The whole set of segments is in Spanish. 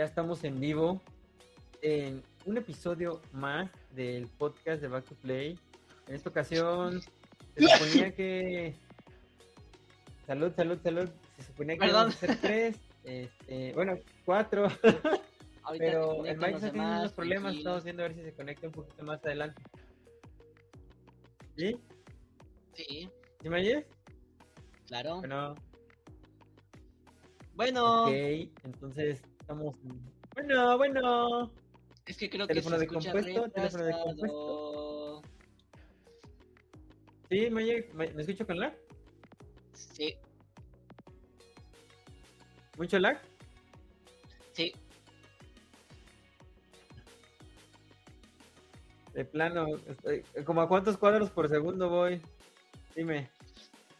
ya estamos en vivo en un episodio más del podcast de Back to Play. En esta ocasión se suponía que... Salud, salud, salud. Se suponía que íbamos a ser tres, este, bueno, cuatro, Ahorita pero el Mike está teniendo unos problemas. tranquilo. Estamos viendo a ver si se conecta un poquito más adelante. ¿Sí? Sí, ¿Sí me oyes? claro. Bueno, Bueno, ok, entonces estamos... Bueno, bueno. es que creo teléfono que de se escucha compuesto, teléfono de retrasado. ¿Sí? ¿Me, oye? ¿Me, me escucho con lag? Sí, ¿Mucho lag? sí. De plano, estoy- ¿como a cuántos cuadros por segundo voy? Dime.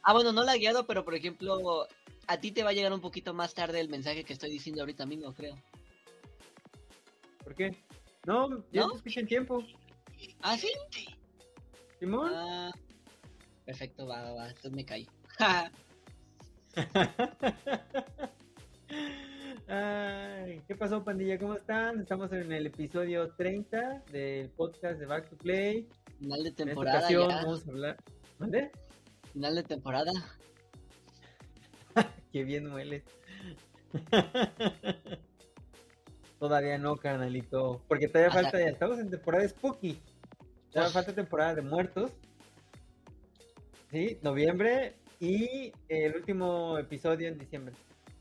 Ah, bueno, no la he guiado, pero por ejemplo, a ti te va a llegar un poquito más tarde el mensaje que estoy diciendo ahorita mismo, creo. ¿Por qué? No, yo ¿No? te escucho en tiempo. ¿Ah, sí? ¿Simón? Ah, perfecto, va, va, va. Entonces me caí. Ay, ¿Qué pasó, pandilla? ¿Cómo están? Estamos en el episodio 30 del podcast de Back to Play. Final de En esta temporada ocasión ya. vamos a hablar... ¿Dónde? Final de temporada. Qué bien hueles. todavía no, carnalito. Porque todavía Ajá. falta, ya estamos en temporada de Spooky. Todavía Uf. falta temporada de muertos. Sí, noviembre. Y el último episodio en diciembre.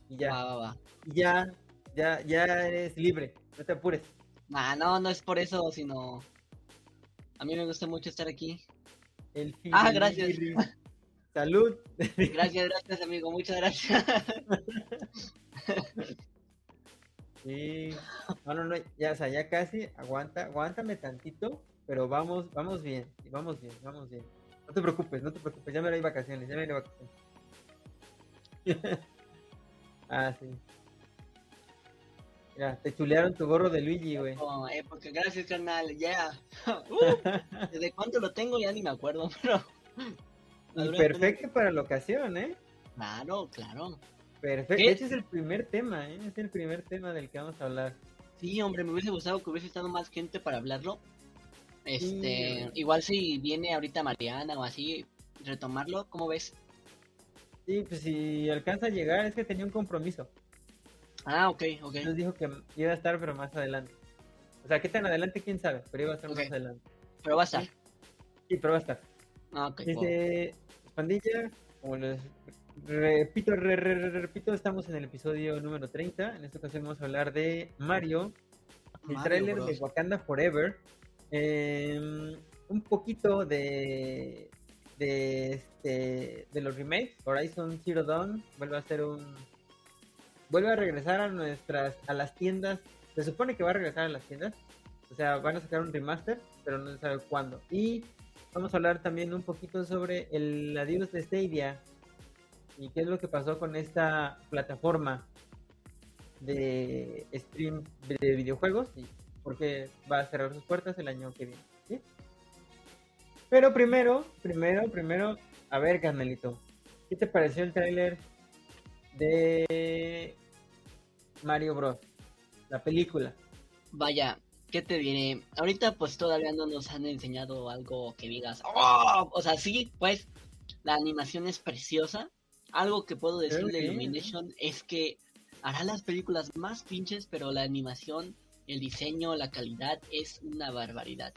Y ya, Va, va, va. y ya, ya, ya eres libre. No te apures. Ah, no, no es por eso, sino. A mí me gusta mucho estar aquí. El Ah, gracias. Salud. Gracias, gracias, amigo. Muchas gracias. Sí. No, no, no, ya, o sea, ya casi, aguanta, aguántame tantito, pero vamos, vamos bien, vamos bien, vamos bien. No te preocupes, no te preocupes, ya me voy vacaciones, ya me de vacaciones. ah, sí. Mira, te chulearon tu gorro de Luigi, güey. Oh, eh, porque gracias, carnal. Ya. Uh, ¿Desde cuánto lo tengo? Ya ni me acuerdo, pero. Y perfecto para la ocasión, ¿eh? Claro, claro. Perfecto. ¿Qué? Ese es el primer tema, ¿eh? Es el primer tema del que vamos a hablar. Sí, hombre, me hubiese gustado que hubiese estado más gente para hablarlo. Este, Sí. igual si viene ahorita Mariana o así, retomarlo, ¿cómo ves? Sí, pues si alcanza a llegar, es que tenía un compromiso. Ah, ok, ok. Nos dijo que iba a estar, pero más adelante. O sea, qué tan adelante, quién sabe, pero iba a estar más adelante. Pero va a estar. Sí, pero va a estar. Ah, ok. wow. Pandilla, como les repito, re- re- re- repito, estamos en el episodio número 30. En esta ocasión vamos a hablar de Mario, el Mario tráiler Bros. de Wakanda Forever. eh, un poquito de de este de los remakes. Horizon Zero Dawn vuelve a ser un vuelve a regresar a nuestras a las tiendas. Se supone que va a regresar a las tiendas. O sea, van a sacar un remaster, pero no se sabe cuándo. Y vamos a hablar también un poquito sobre el adiós de Stadia y qué es lo que pasó con esta plataforma de stream de videojuegos y por qué va a cerrar sus puertas el año que viene. Pero primero, primero, primero, a ver, Carmelito, ¿qué te pareció el tráiler de Mario Bros? La película. Vaya, ¿qué te diré? Ahorita pues todavía no nos han enseñado algo que digas, "Oh", o sea, sí, pues la animación es preciosa. Algo que puedo decir de Illumination es que hará las películas más pinches, pero la animación, el diseño, la calidad es una barbaridad.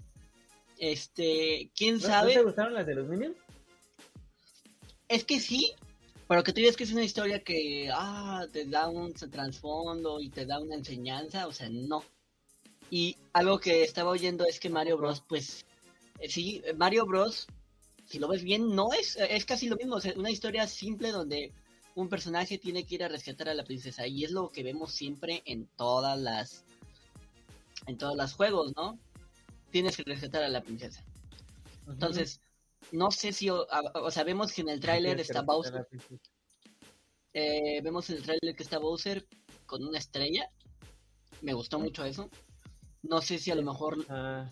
Este, quién ¿No, ¿no sabe, te gustaron las de los Minions? es que sí, pero que tú digas que es una historia que ah, te da un trasfondo y te da una enseñanza, o sea, no. Y algo que estaba oyendo es que Mario Bros, pues, eh, sí, eh, Mario Bros, si lo ves bien, no es, eh, es casi lo mismo, o sea, una historia simple donde un personaje tiene que ir a rescatar a la princesa y es lo que vemos siempre en todas las, en todos los juegos, ¿no? Tienes que rescatar a la princesa. Entonces, no sé si, o, o sea, vemos que en el tráiler está Bowser, eh, vemos en el tráiler que está Bowser con una estrella. Me gustó mucho eso. No sé si a lo mejor Ah,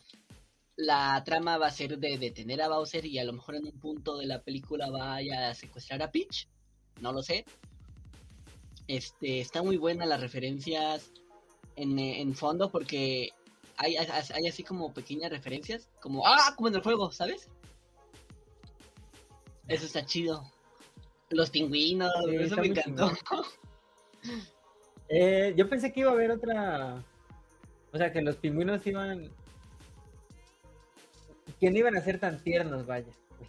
la trama va a ser de detener a Bowser y a lo mejor en un punto de la película vaya a secuestrar a Peach. No lo sé. Este, está muy buena las referencias. en, en fondo porque hay, hay, hay así como pequeñas referencias, como, ah, como en el juego, ¿sabes? Eso está chido. Los pingüinos, Sí, eso me encantó. Eh, yo pensé que iba a haber otra. O sea, que los pingüinos iban. Que no iban a ser tan tiernos, vaya. O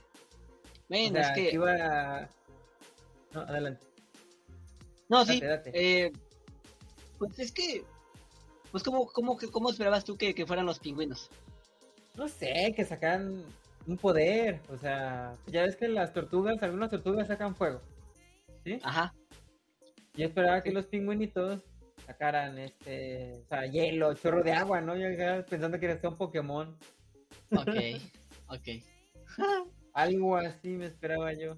Bueno, sea, es que, iba a... No, adelante. no, sí, date, eh, pues es que, pues cómo, cómo, cómo esperabas tú que, que fueran los pingüinos? No sé, que sacan un poder. O sea, ya ves que las tortugas, algunas tortugas sacan fuego. ¿Sí? Ajá, Yo esperaba que los pingüinitos sacaran este. O sea, hielo, chorro de agua, ¿no? Yo pensando que era un Pokémon. ok, ok. Algo así me esperaba yo.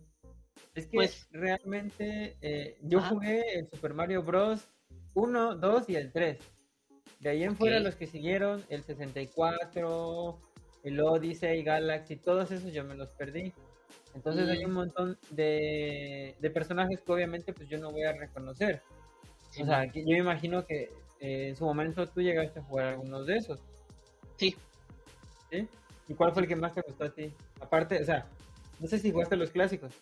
Es que Pues- realmente eh, yo Ajá. jugué el Super Mario Bros. 1, 2 y el 3. De ahí en fuera los que siguieron, el 64, el Odyssey, Galaxy, todos esos yo me los perdí. Entonces hay un montón de, de personajes que obviamente pues yo no voy a reconocer. Sí, O sea, que yo me imagino que eh, en su momento tú llegaste a jugar algunos de esos. sí, ¿Sí? ¿Y cuál fue el que más te gustó a ti? Aparte, o sea, no sé si jugaste los clásicos.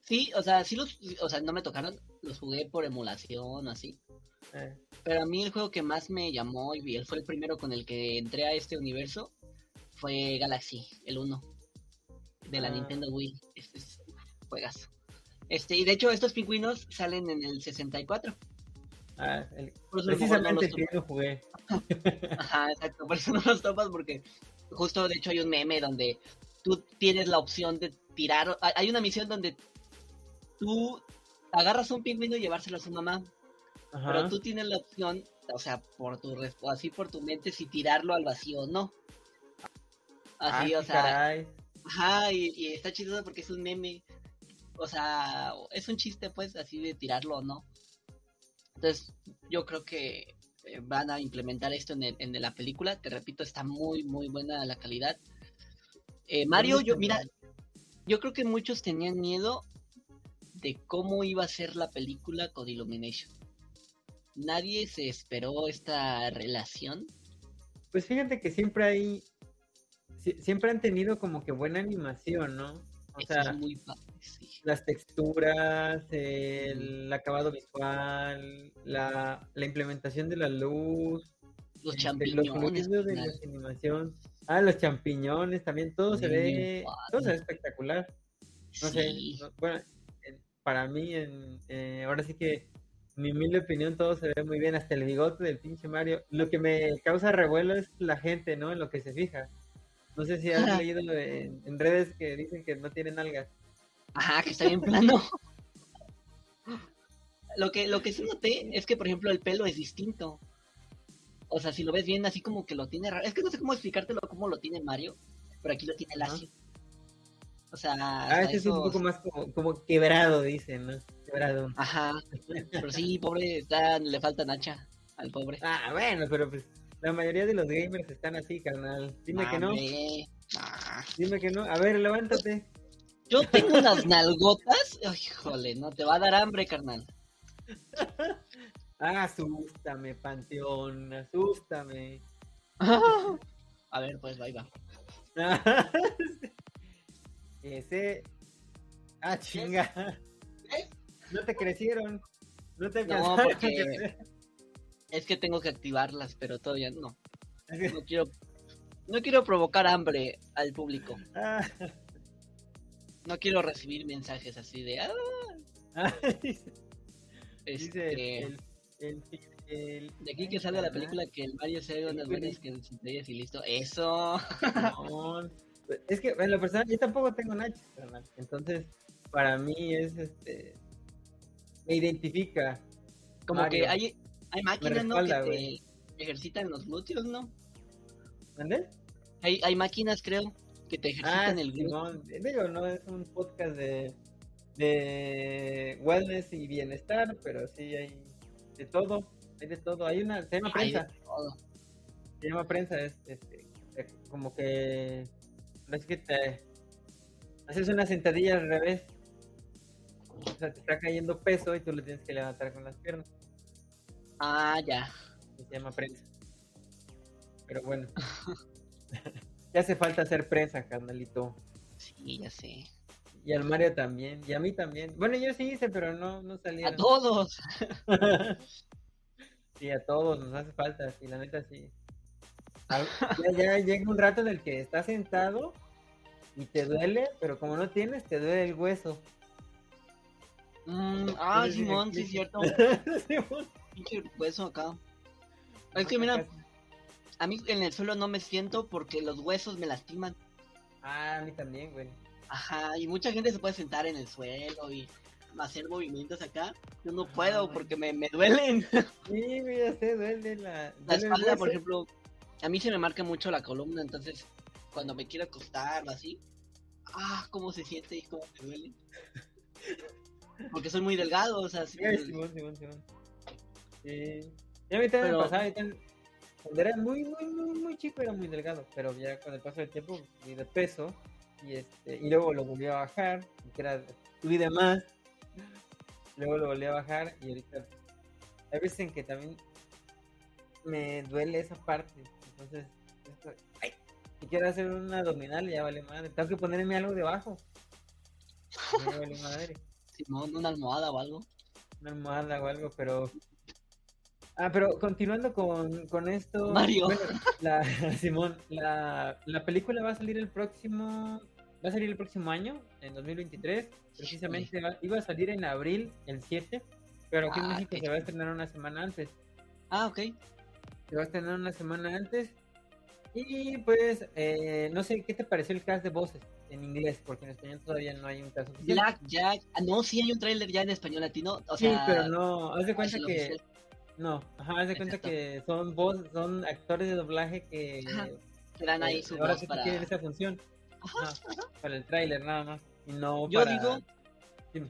sí, o sea, sí los, o sea, no me tocaron, los jugué por emulación, así. Eh, Pero a mí el juego que más me llamó y él fue el primero con el que entré a este universo fue Galaxy, el 1 de la Ah. Nintendo Wii. Este es juegazo. Este, y de hecho estos pingüinos salen en el 64. Ah, el- no precisamente el que yo jugué. Ajá, exacto, por eso no los topas porque justo de hecho hay un meme donde tú tienes la opción de tirar, hay- una misión donde tú agarras un pingüino y llevárselo a su mamá, Ajá. pero tú tienes la opción, o sea, por tu así por tu mente si tirarlo al vacío o no. Así, Ah, o sea, caray. ajá, y, y está chistoso porque es un meme, o sea, es un chiste pues así de tirarlo o no. Entonces, yo creo que eh, van a implementar esto en, la película, te repito, está muy, muy buena la calidad. Eh, Mario, yo, mira, yo creo que muchos tenían miedo de cómo iba a ser la película con Illumination. Nadie se esperó esta relación. Pues fíjate que siempre hay. si- siempre han tenido como que buena animación, ¿no? O sea, es muy padre, sí. las texturas, el acabado visual, la, la implementación de la luz, Los este, champiñones. los de la animación. Ah, los champiñones, también todo se ve, todo se ve espectacular. No sé, Sí. no- bueno, en- para mí, en, eh, ahora sí que, mi humilde opinión, todo se ve muy bien, hasta el bigote del pinche Mario. Lo que me causa revuelo es la gente, ¿no? En lo que se fija. No sé si has leído en, en redes que dicen que no tienen algas. Ajá, que está bien plano. Lo que, lo que sí noté es que, por ejemplo, el pelo es distinto. O sea, si lo ves bien, así como que lo tiene raro. Es que no sé cómo explicártelo cómo lo tiene Mario, pero aquí lo tiene lacio. O sea, Ah, este es un poco más como, como quebrado, dicen, ¿no? Quebrado. Ajá. Pero sí, pobre, está, le falta nacha al pobre. Ah, bueno, pero pues la mayoría de los gamers están así, carnal. Dime que no. Ah. dime que no. A ver, levántate. Yo tengo unas nalgotas. Híjole, no te va a dar hambre, carnal. Asústame, Panteón, asústame. A ver, pues, ahí va. Ese. Ah, chinga. ¿Eh? No te crecieron. No te No, porque-. Es que tengo que activarlas, pero todavía no. No quiero, no quiero provocar hambre al público. Ah, No quiero recibir mensajes así de. "Ah, ah, dice este, el, el, el- de aquí que salga la película que el Mario se haga unas buenas que estrellas y listo. Eso. Es que en lo personal yo tampoco tengo nachos. Entonces, para mí es este. Me identifica. Como Mario. que hay, hay máquinas, ¿no? Que te ejercitan los glúteos, ¿no? ¿Dónde? Hay, hay máquinas, creo, que te Ah, ejercitan el glúteo. Simón. Digo, no es un podcast de, de wellness y bienestar, pero sí hay de todo. Hay de todo. Hay una. Se llama Hay prensa. Se llama prensa. Es este, eh, como que. No es que te. Haces una sentadilla al revés. O sea, te está cayendo peso y tú lo tienes que levantar con las piernas. Ah, ya. se llama prensa. Pero bueno. ya hace falta hacer prensa, carnalito. Sí, ya sé. Y al Mario también, y a mí también. Bueno, yo sí hice, pero no, no salieron. A todos. sí, a todos nos hace falta, sí, la neta sí. Ya, ya llega un rato en el que estás sentado y te duele, pero como no tienes, te duele el hueso. Mm, ah, Simón, sí, es cierto. Pinche hueso acá. Es que mira, a mí en el suelo no me siento porque los huesos me lastiman. Ah, a mí también, güey. Ajá, y mucha gente se puede sentar en el suelo y hacer movimientos acá. Yo no puedo porque me, me duelen. Sí, ya sé, duele la... La espalda, por ejemplo, a mí se me marca mucho la columna, entonces cuando me quiero acostar o así, ah, cómo se siente y cómo me duele. Porque soy muy delgado, o sea, sí me Ay, Sí. Y a mí también Pero- me pasaba, también- cuando era muy, muy, muy, muy chico era muy delgado, pero ya con el paso del tiempo subí de peso y este y luego lo volví a bajar, y que era, subí de más, luego lo volví a bajar y ahorita hay veces en que también me duele esa parte, entonces esto- ay, si quiero hacer una abdominal ya vale madre, tengo que ponerme algo debajo. Ya vale madre Simón, una almohada o algo. una almohada o algo, pero... Ah, pero continuando con, con esto... Mario. bueno, la, Simón, la, la película va a salir el próximo... Va a salir el próximo año, en 2023. Precisamente va- iba a salir en abril, el 7, pero aquí en Ah, México qué se va a estrenar una semana antes. Ah, ok. Se va a estrenar una semana antes. Y pues, eh, no sé, ¿qué te pareció el cast de voces en inglés? Porque en español todavía no hay un cast oficial. Black Jack. Ah, no, sí hay un tráiler ya en español latino. O sí, pero no, haz de cuenta que... oficial. No, ajá, haz de cuenta Exacto. que son voz, son actores de doblaje que Ajá, que dan ahí eh, su ahora voz para. tienen esa función. Ajá, para el tráiler nada más. Y no Yo para... digo- Dime.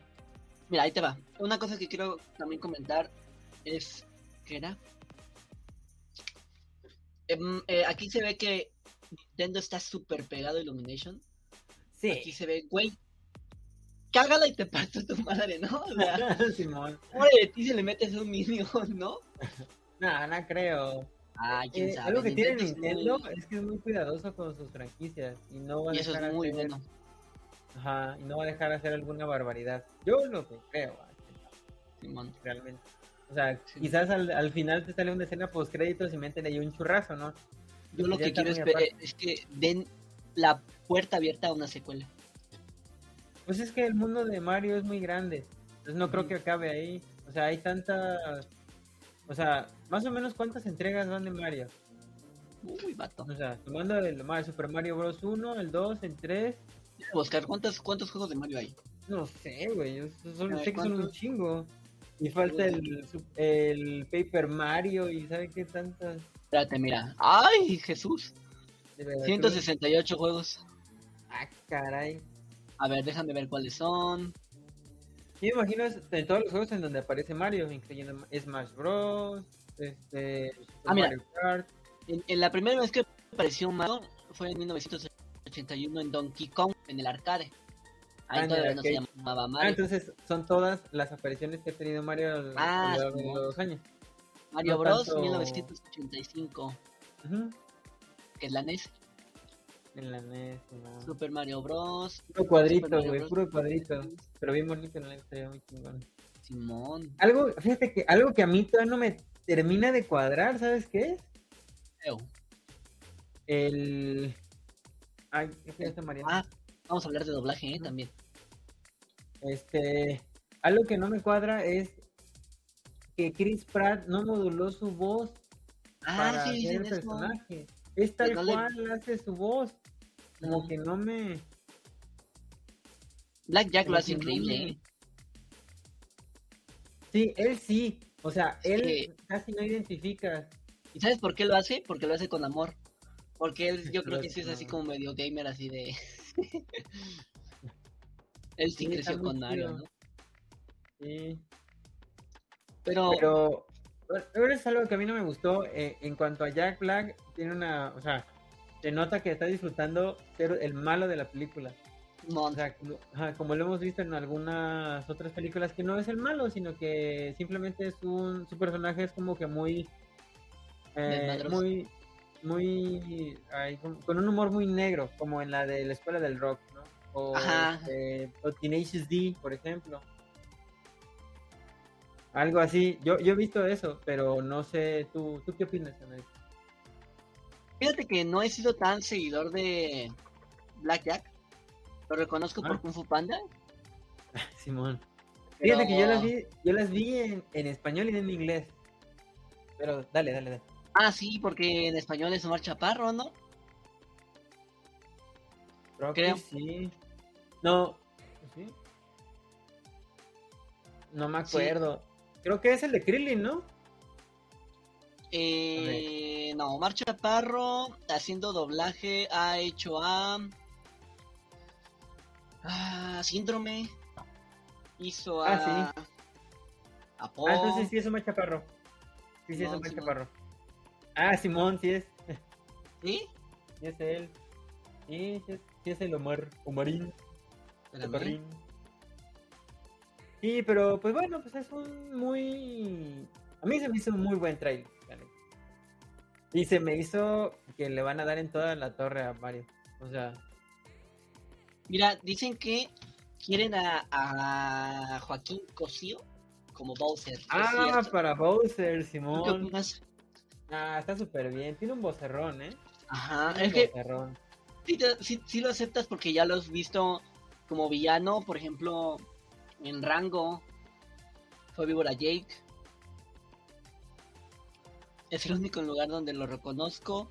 Mira, ahí te va. Una cosa que quiero también comentar es. ¿Qué era? Em, eh, aquí se ve que Nintendo está súper pegado a Illumination. Aquí Sí. se ve, güey. Cágala y te parto tu madre, ¿no? O sea, Simón. pobre de ti se le metes un minion, ¿no? No, no creo. Ah, quién Eh, sabe. algo que tiene es muy- Nintendo es que es muy cuidadoso con sus franquicias y no va a Y eso dejar es muy hacer- bueno. Ajá, y no va a dejar hacer alguna barbaridad. Yo lo que creo, ah, Simón. realmente. O sea, Sí. quizás al, al final te sale una escena post créditos y meten ahí un churrazo, ¿no? Yo lo que quiero es que den la puerta abierta a una secuela. Pues es que el mundo de Mario es muy grande. Entonces no creo que acabe ahí. O sea, hay tantas. O sea, más o menos cuántas entregas van de Mario. Uy, vato. O sea, tomando el Super Mario Bros. 1, el 2, el 3. Voy a buscar cuántos, cuántos juegos de Mario hay. No sé, güey. yo sé que son un chingo. Y falta el, el Paper Mario y ¿sabe qué tantas? Espérate, mira. ¡Ay, Jesús! De verdad, 168 juegos. Ah, caray. A ver, déjame ver cuáles son. Yo me imagino es- en todos los juegos en donde aparece Mario, incluyendo Smash Bros. Este, Ah, mira. Mario Kart. En, en la primera vez que apareció Mario fue en 1981 en Donkey Kong, en el arcade. Ah, Ahí el todavía no se llamaba Ah, Mario. entonces son todas las apariciones que ha tenido Mario a lo Ah, largo de los años. Mario no Bros. tanto- 1985, Ujú. que es la NES. En la NES, no. Super Mario Bros. Puro cuadrito, güey, puro cuadrito. Pero bien bonito, la neta, estaría muy chingón. Simón. Algo, fíjate que algo que a mí todavía no me termina de cuadrar, ¿sabes qué es? El... Ay, ¿qué Mariana? Ah, vamos a hablar de doblaje, ¿eh? También. Este, algo que no me cuadra es que Chris Pratt no moduló su voz Ah, para sí, hacer dicen el eso. personaje. Es tal le- cual hace su voz. Como que no me... Black Jack lo hace increíble, ¿eh? Sí, él sí. O sea, Es él que- casi no identifica. ¿Y sabes por qué lo hace? Porque lo hace con amor. Porque él, yo creo que sí es así como medio gamer, así de. él sí Sí, creció con Mario. ¿no? Sí. Pero, Pero, pero es algo que a mí no me gustó. eh, en cuanto a Jack Black, tiene una. O sea, se nota que está disfrutando ser el malo de la película. no, O sea, como, lo hemos visto en algunas otras películas, que no es el malo, sino que simplemente es un. Su personaje es como que muy. Eh, muy, muy, ay, con, con un humor muy negro, como en la de la escuela del rock, ¿no? O, Ajá. este, o D, por ejemplo. Algo así. Yo, yo he visto eso, pero no sé, ¿tú, ¿tú qué opinas, Anaí? Fíjate que no he sido tan seguidor de Blackjack. Lo reconozco por Ah. Kung Fu Panda. Simón. pero- Fíjate que yo las vi, yo las vi en, en español y en inglés. Pero dale, dale, dale. Ah, sí, porque en español es Omar Chaparro, ¿no? Creo Creo. que sí. No. ¿sí? No me Sí. acuerdo. Creo que es el de Krillin, ¿no? Eh, no, Omar Chaparro haciendo doblaje ha hecho a. Ah, Síndrome. Hizo a. Ah, A Po. Ah, entonces sí es Omar Chaparro. Sí, sí es Omar Simón. Chaparro. Ah, Simón, sí es. ¿Sí? Sí es él. Sí, sí es, sí es el Omar. Omarín. Chaparrín. Sí, pero pues bueno, pues es un muy... A mí se me hizo un muy buen trailer. Y se me hizo que le van a dar en toda la torre a Mario. O sea, Mira, dicen que quieren a, a Joaquín Cosío como Bowser. ¿Es ah, cierto? para Bowser, ¿Tú qué Simón. opinas? Ah, está súper bien. Tiene un vocerrón, ¿eh? Ajá, Tiene es un que vocerrón. sí, sí- sí lo aceptas porque ya lo has visto como villano, por ejemplo, en Rango, fue Víbora Jake. Es el único lugar donde lo reconozco.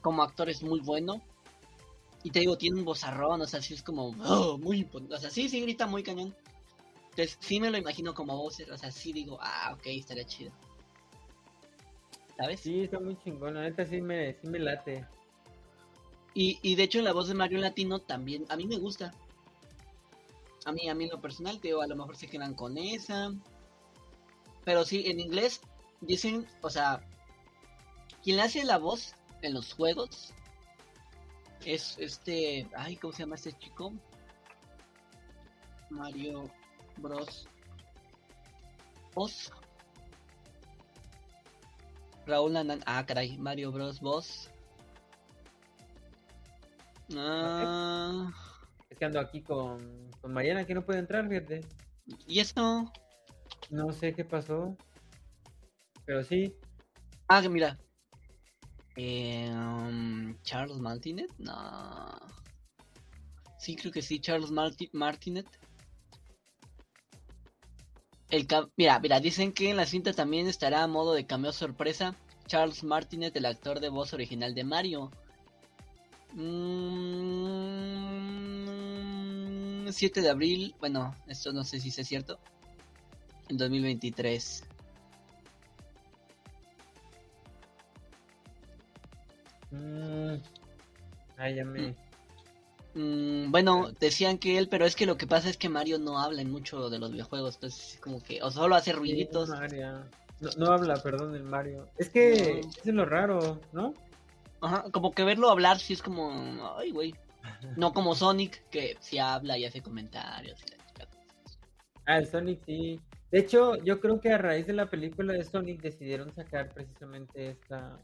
Como actor es muy bueno. Y te digo, tiene un bozarrón, o sea, sí es como oh, muy imponente. O sea, sí, sí grita muy cañón. Entonces, sí me lo imagino como Bowser. O sea, sí digo, ah, ok, estaría chido. ¿Sabes? Sí, está muy chingón. La neta sí me, sí me late. Y, y de hecho la voz de Mario latino también, a mí me gusta. A mí, a mí en lo personal, te digo, a lo mejor se quedan con esa. Pero sí, en inglés dicen, o sea, quien le hace la voz en los juegos es este, ay, ¿cómo se llama este chico? Mario Bros. Voz. Raúl Nanan, ah, caray, Mario Bros. Voz. Ah, Es que ando aquí con, con Mariana que no puede entrar, fíjate. ¿Y eso? No sé qué pasó. Pero sí. Ah, mira. Eh, Charles Martinet, no. Sí, creo que sí, Charles Marti- Martinet. El mira, mira, dicen que en la cinta también estará a modo de cameo sorpresa Charles Martinet, el actor de voz original de Mario. Mm, 7 de abril, bueno, esto no sé si es cierto. En 2023. Mm, Ay, ya me. Mm, bueno, decían que él, pero es que lo que pasa es que Mario no habla en mucho de los videojuegos, entonces como que, o solo hace ruiditos. Sí. No, no habla, perdón, el Mario. Es que No. es lo raro, ¿no? Ajá, como que verlo hablar sí es como, ay, güey. No como Sonic, que sí habla y hace comentarios. y la. Ah, el Sonic sí. De hecho, yo creo que a raíz de la película de Sonic decidieron sacar precisamente esta.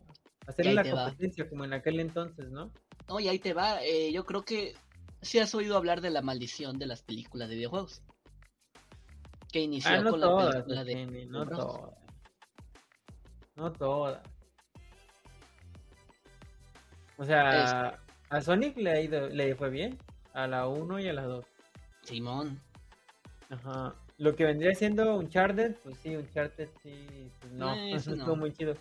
Hacerle ahí la va. competencia como en aquel entonces, ¿no? No, y ahí te va, eh, yo creo que sí has oído hablar de la maldición de las películas de videojuegos. Que inició Ah, no con la película de... No todas. No todas. O sea, a Sonic le, ha ido, le fue bien. A la 1 y a la 2. Simón. Ajá. Lo que vendría siendo Uncharted, pues sí, Uncharted sí, pues no, Eh, eso estuvo muy chido.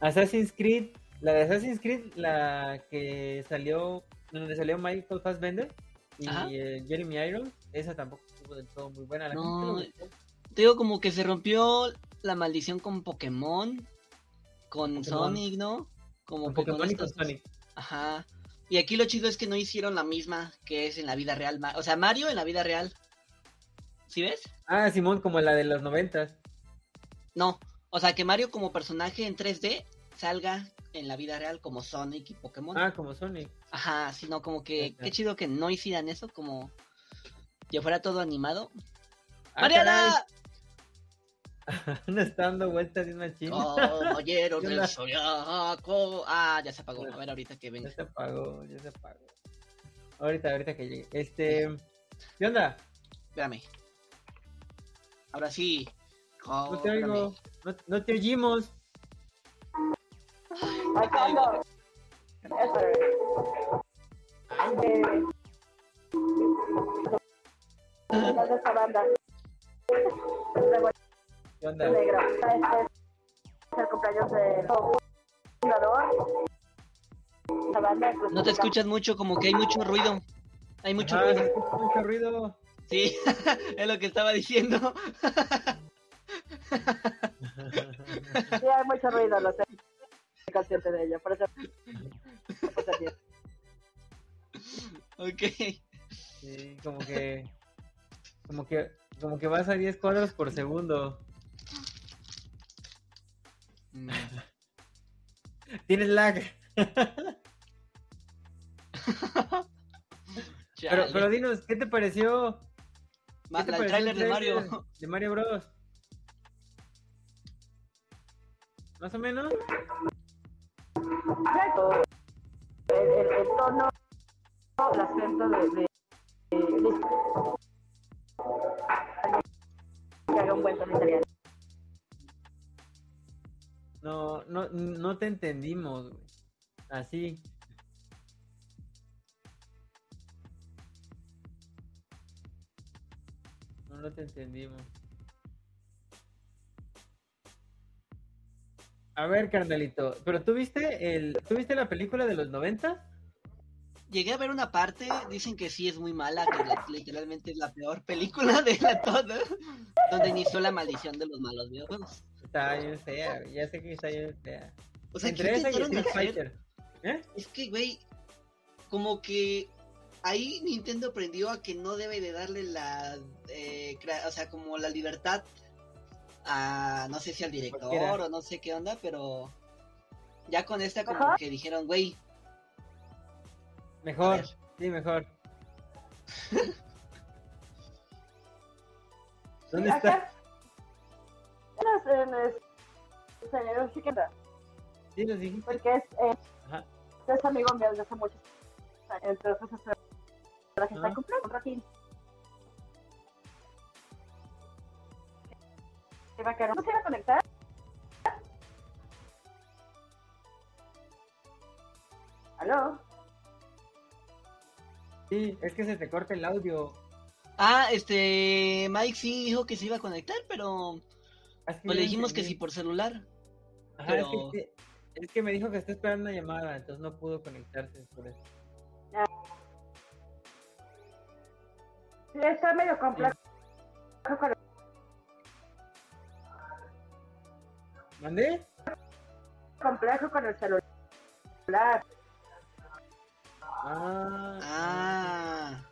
Assassin's Creed, la de Assassin's Creed, la que salió, donde salió Michael Fassbender y eh, Jeremy Irons, esa tampoco estuvo del todo muy buena. La No, gente. Te digo como que se rompió la maldición con Pokémon, con Pokémon. Sonic, ¿no? Como Con que con Pokémon y con Sonic. Ajá. Y aquí lo chido es que no hicieron la misma que es en la vida real. O sea, Mario en la vida real. ¿Sí ves? Ah, Simón, como la de los noventas. No. O sea, que Mario como personaje en 3D salga en la vida real como Sonic y Pokémon. Ah, como Sonic. Ajá, sino como que qué chido que no hicieran eso, como que fuera todo animado. Ah, ¡Mariana! no está dando vueltas de una china. Caballeros del Zodiaco. Ah, ya se apagó. A ver, ahorita que venga. Ya se apagó, ya se apagó. Ahorita, ahorita que llegue. Este. ¿Qué onda? Espérame. Ahora sí. No te oigo. No, no te oímos. Acá ando. Eso. De esta banda. ¿Qué onda? Negro. Este es el cumpleaños del fundador. La banda, pues, No te escuchas mucho, como que hay mucho ruido. Hay mucho se ruido. mucho ruido. Sí, es lo que estaba diciendo. Sí, hay mucho ruido, lo sé. Consciente de ello, por eso. ok. Sí, como que. Como que. Como que vas a 10 cuadros por segundo. Mm, Tienes lag. Pero, pero dinos, ¿qué te pareció? ¿Qué te el pareció tráiler de Mario. De Mario Bros. Más o menos. El, el, el tono, el acento de, de- de- que haga un buen tono italiano. No, no, no te entendimos, güey. Así. No, no te entendimos. A ver, carnalito, pero tú viste el, ¿tú viste la película de los 90? Llegué a ver una parte, dicen que sí es muy mala, que literalmente es la peor película de la toda, donde inició la maldición de los malos videojuegos. Está bien fea, ya sé que está bien fea. O sea, ¿qué Entre esa y? Fighter. ¿Eh? Es que, güey, como que ahí Nintendo aprendió a que no debe de darle la, eh, o sea, como la libertad a, no sé si al director Cualquiera. o no sé qué onda, pero ya con esta como Ajá. que dijeron, güey, Mejor, sí, mejor. ¿Dónde Acá, está? en el- Sí, nos dijiste. porque es, eh, Ajá. es amigo mío desde hace muchos años. Entonces, es la que está Ah. cumpliendo un ratín. ¿Qué bacano. ¿No se iba a conectar? ¿Aló? Sí, es que se te corta el audio. ah, este, Mike sí dijo que se iba a conectar, pero que pues le dijimos que sí por celular. Ajá, pero- es, que, es que me dijo que está esperando una llamada, entonces no pudo conectarse por eso. Sí, está medio complejo. con- ¿Mandé? complejo con el celular. Ah, Ah,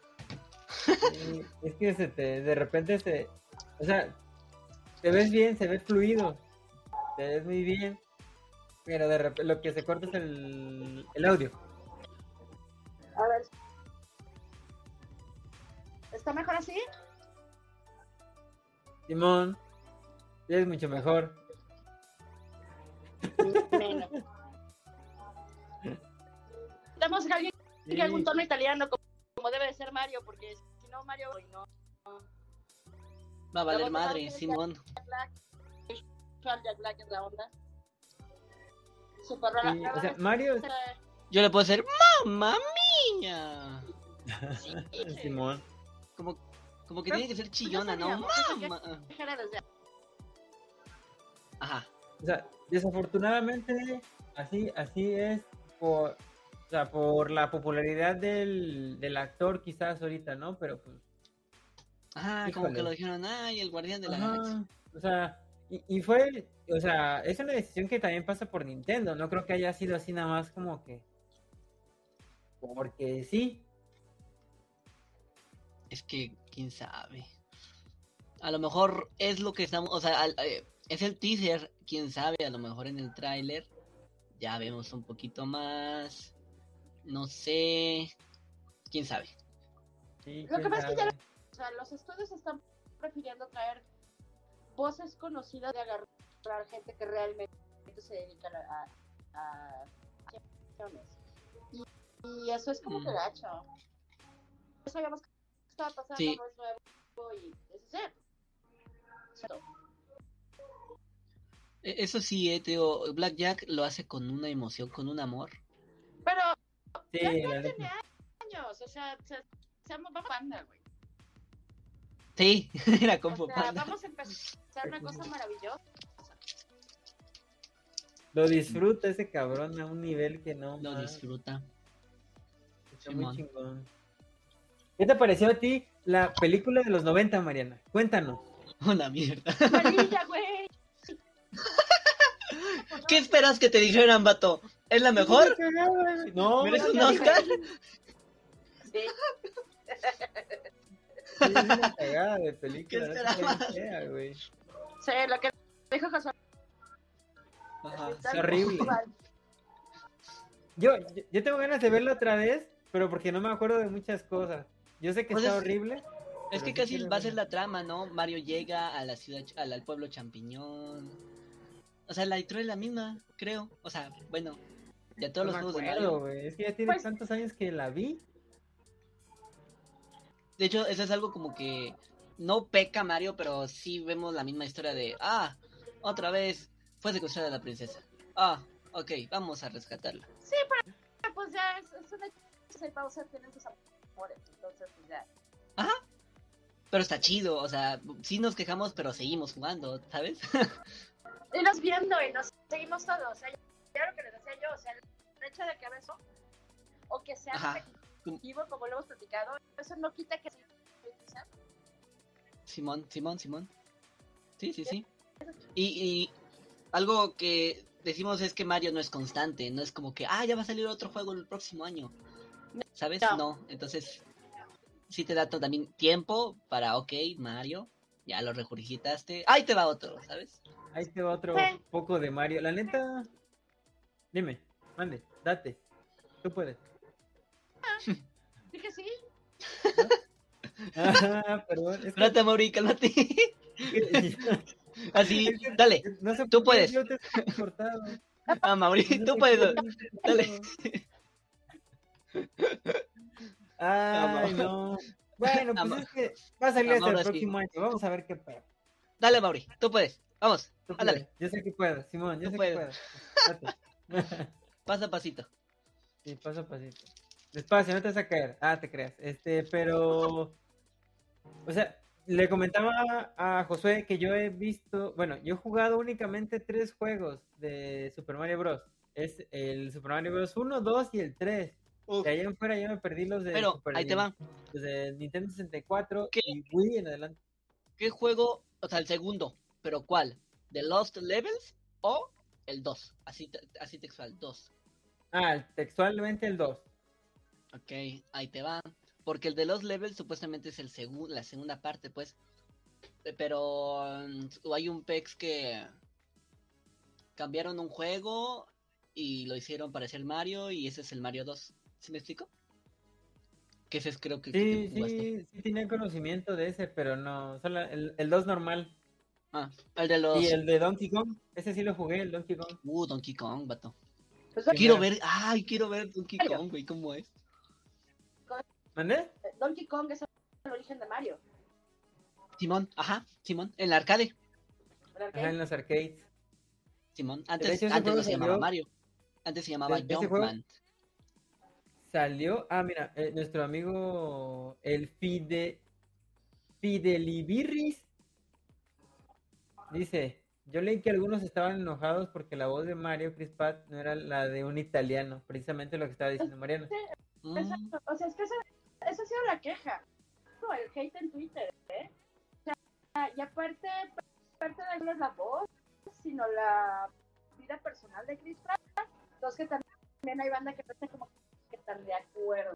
sí, es que se te, de repente se, o sea, te ves bien, se ve fluido, te ves muy bien, pero de repente lo que se corta es el, el audio. A ver. ¿Está mejor así? Simón, es mucho mejor. Damos que alguien Sí, que algún tono italiano como, como debe de ser Mario, porque si no Mario no va a valer madre, Simón. Jack Black, usual Jack Black es la onda. Super rara. sí, La o sea, verdad Mario, Yo le puedo hacer, ¡Mamma mía! sí, Simón, Como, como que tiene que ser chillona, ¿no? desde- Ajá. o sea, desafortunadamente así, así es por, o sea, por la popularidad del, del actor quizás ahorita, ¿no? Pero pues Ajá, como que lo dijeron, ay, el guardián de la Ajá, galaxia. O sea, y, y fue, o sea, es una decisión que también pasa por Nintendo, no creo que haya sido así nada más como que, porque sí, Es que, quién sabe. A lo mejor es lo que estamos, o sea, al- eh, es el teaser, quién sabe, a lo mejor en el tráiler ya vemos un poquito más. No sé, quién sabe. sí, Lo que pasa es que ya. O sea, los estudios están prefiriendo traer voz es conocida de agarrar gente que realmente se dedica a, a, a acciones. Y, y eso es como Mm. que gacho. No sabíamos que estaba pasando, Sí. no es nuevo y es ser. E- Eso sí, eh, Teo, Blackjack lo hace con una emoción, con un amor. Sí, ya tiene años, o sea, se, seamos vamos a banda, güey. Sí, era O como sea, panda. vamos a empezar una cosa maravillosa. Lo disfruta ese cabrón a un nivel que no. Lo más. disfruta. Está muy chingón. ¿Qué te pareció a ti la película de los 90, Mariana? Cuéntanos. Una mierda. Amarilla, güey. ¿Qué esperas que te dijeran, vato? ¿Es la mejor? No, ¿Merece no, un Oscar? Sí. sí, es una cagada de película. ¿Qué no sé güey. Sí, lo que dijo Josué. Ajá. está horrible. Yo, yo, tengo ganas de verla otra vez, pero porque no me acuerdo de muchas cosas. Yo sé que Pues está es- horrible. Es que casi va a ser la trama, ¿no? Mario llega a la ciudad, al, al pueblo champiñón. O sea, la intro es la misma, creo. O sea, bueno, de todos No los juegos de Mario. Es que ya tiene Pues- tantos años que la vi. De hecho, eso es algo como que no peca Mario, pero sí vemos la misma historia de, ah, otra vez fue secuestrada la princesa. Ah, ok, vamos a rescatarla. Sí, pero pues ya es, es una se pausa tienen sus amores, entonces pues ya. Pero está chido, o sea, sí nos quejamos, pero seguimos jugando, ¿sabes? Y nos viendo y nos seguimos todos, o sea, ya lo que les decía yo, o sea, el hecho de que a veces o que sea repetitivo como lo hemos platicado, eso no quita que sea Simón, Simón, Simón. Sí, sí, sí. Y, y algo que decimos es que Mario no es constante, no es como que, ah, ya va a salir otro juego el próximo año. ¿Sabes? No. No, entonces sí te da también tiempo para, ok, Mario, ya lo regurgitaste, ahí te va otro, ¿sabes? Ahí te va otro poco de Mario. La neta. Dime, mande, date. Tú puedes. Dije sí, Ah, perdón. Es que- Espérate, Mauri, cálmate. Así, dale. No sé Tú puedes. yo te he cortado. Ah, Mauri, No tú puedes. Dale. Ay, no. Bueno, pues es que va a salir hasta el próximo año. Vamos a ver qué pedo. Dale, Mauri, tú puedes. Vamos, Tú ándale, puedes. Yo sé que puedo, Simón, yo Tú sé puedes. que puedo. Date. paso a pasito. Sí, paso a pasito. Despacio, no te vas a caer. Ah, te creas. Este, pero. O sea, le comentaba a Josué que yo he visto. Bueno, yo he jugado únicamente tres juegos de Super Mario Bros. Es el Super Mario Bros. 1, 2 y el 3. De ahí en fuera ya me perdí los de. Pero Super ahí te va. Los de Nintendo 64 ¿Qué? y Wii en adelante. ¿Qué juego? O sea, el segundo. ¿Pero cuál? ¿The Lost Levels o el 2? Así, así textual, 2. Ah, textualmente el 2. Ok, ahí te va. Porque el de Lost Levels supuestamente es el segun- la segunda parte, pues. Eh, Pero mm, hay un pex que cambiaron un juego y lo hicieron parecer Mario y ese es el Mario 2. ¿Sí me explico? Que ese es creo que, Sí, sí, sí tenía conocimiento de ese, pero no. Solo el, el 2 normal. Ah, el de los... Y el de Donkey Kong, ese sí lo jugué, el Donkey Kong. Uh, Donkey Kong, vato. pues Quiero ver, ay, quiero ver Donkey Mario. Kong, güey, ¿cómo es? ¿Mandé? Donkey Kong es el origen de Mario. Simón, ajá, Simón, en el arcade. Ajá, en los arcades. Simón, antes, hecho, antes no se llamaba salió- Mario. Antes se llamaba. Jumpman. Salió, ah, mira, eh, nuestro amigo el Fide, Fidelibirris dice, yo leí que algunos estaban enojados porque la voz de Mario Chris Pratt no era la de un italiano, precisamente lo que estaba diciendo Mariana. Mm, Exacto. O sea, es que esa, esa ha sido la queja. El hate en Twitter, ¿eh? O sea, y aparte, aparte de no es la voz, sino la vida personal de Chris Pratt. Entonces que también hay banda que no está como que están de acuerdo.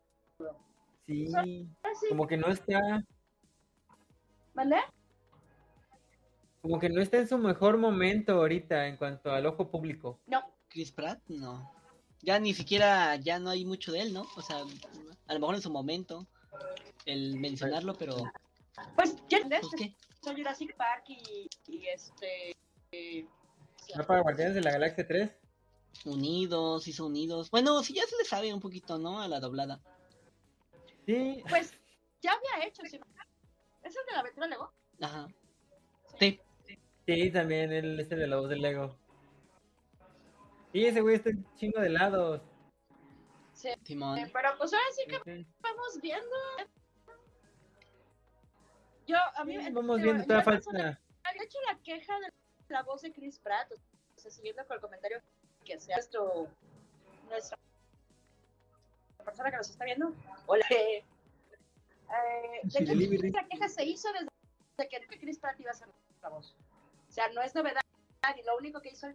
Sí, Así, como que no está, ¿Vale? Como que no está en su mejor momento ahorita en cuanto al ojo público. No. Chris Pratt, no. Ya ni siquiera, ya no hay mucho de él, ¿no? O sea, a lo mejor en su momento, el mencionarlo, pero Pues ya pues entendés, qué. soy Jurassic Park y y este. eh, ¿Va para Guardianes de la Galaxia 3? Unidos, hizo unidos. Bueno, sí ya se le sabe un poquito, ¿no? A la doblada. Sí. Pues ya había hecho. ¿sí? ¿Es el de la aventura Lego? Ajá. Sí. Sí, también él es el de la voz del Lego. Sí, ese güey está chingo de lados. Sí. Simón. Eh, Pero pues ahora sí que Sí. vamos viendo. Yo, a mí. Vamos digo, viendo, no falta. había hecho la queja de la voz de Chris Pratt. O sea, siguiendo con el comentario que sea nuestro. Nuestra la persona que nos está viendo. Hola. Eh, de Sí, hecho, la queja se hizo desde que Chris Pratt iba a ser la voz. O sea, no es novedad. Y lo único que hizo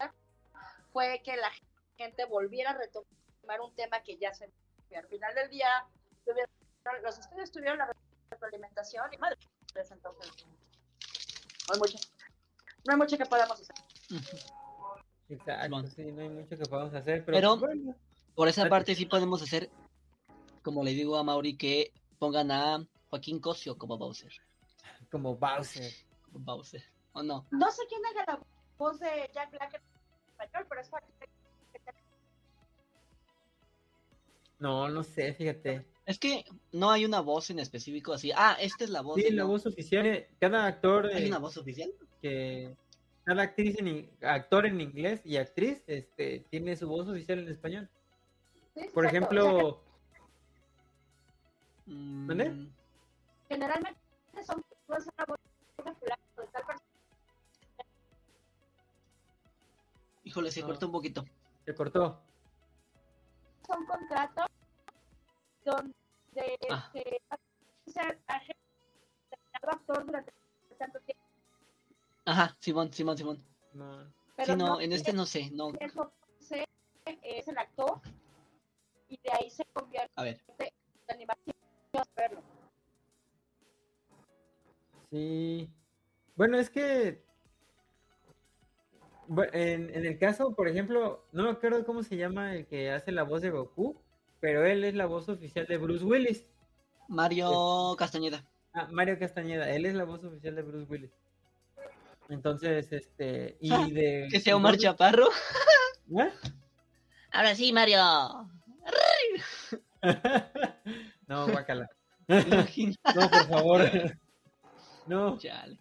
fue que la gente volviera a retomar un tema que ya se. al final del día, tuvieron- los estudios tuvieron la retroalimentación y madre. pues, Entonces, no hay mucho. No hay mucho que podamos hacer. Exacto, sí, no hay mucho que podamos hacer, pero, Pero- bueno. Por esa Vale. parte sí podemos hacer, como le digo a Mauri, que pongan a Joaquín Cosio como Bowser. Como Bowser. Como Bowser. ¿O no? No sé quién haga la voz de Jack Black en español, pero es fácil. No, no sé, fíjate. Es que no hay una voz en específico así. Ah, esta es la voz. Sí, de- la voz oficial, cada actor, ¿Hay eh, una voz oficial? que cada actriz en actor en inglés y actriz este tiene su voz oficial en español. Sí, Por ejemplo, Mm, ¿Mande? generalmente son voz de fulano, de tal persona. Híjole, se No. cortó un poquito. se cortó. son contratos donde Ah. agente de actor durante tanto tiempo. Ajá, Simón, Simón, Simón. No. Pero sí, no, no en este no sé, no. se- es el actor y de ahí se convierte A ver, en animación. Verlo. Sí. Bueno, es que en, en el caso, por ejemplo, no me acuerdo cómo se llama el que hace la voz de Goku, pero él es la voz oficial de Bruce Willis. Mario Castañeda. Ah, Mario Castañeda, él es la voz oficial de Bruce Willis. Entonces, este, y Ah, de Que sea Omar Chaparro. ¿Ah? Ahora sí, Mario. no, guácala. ¿Te imaginas? No, por favor. No, Chale.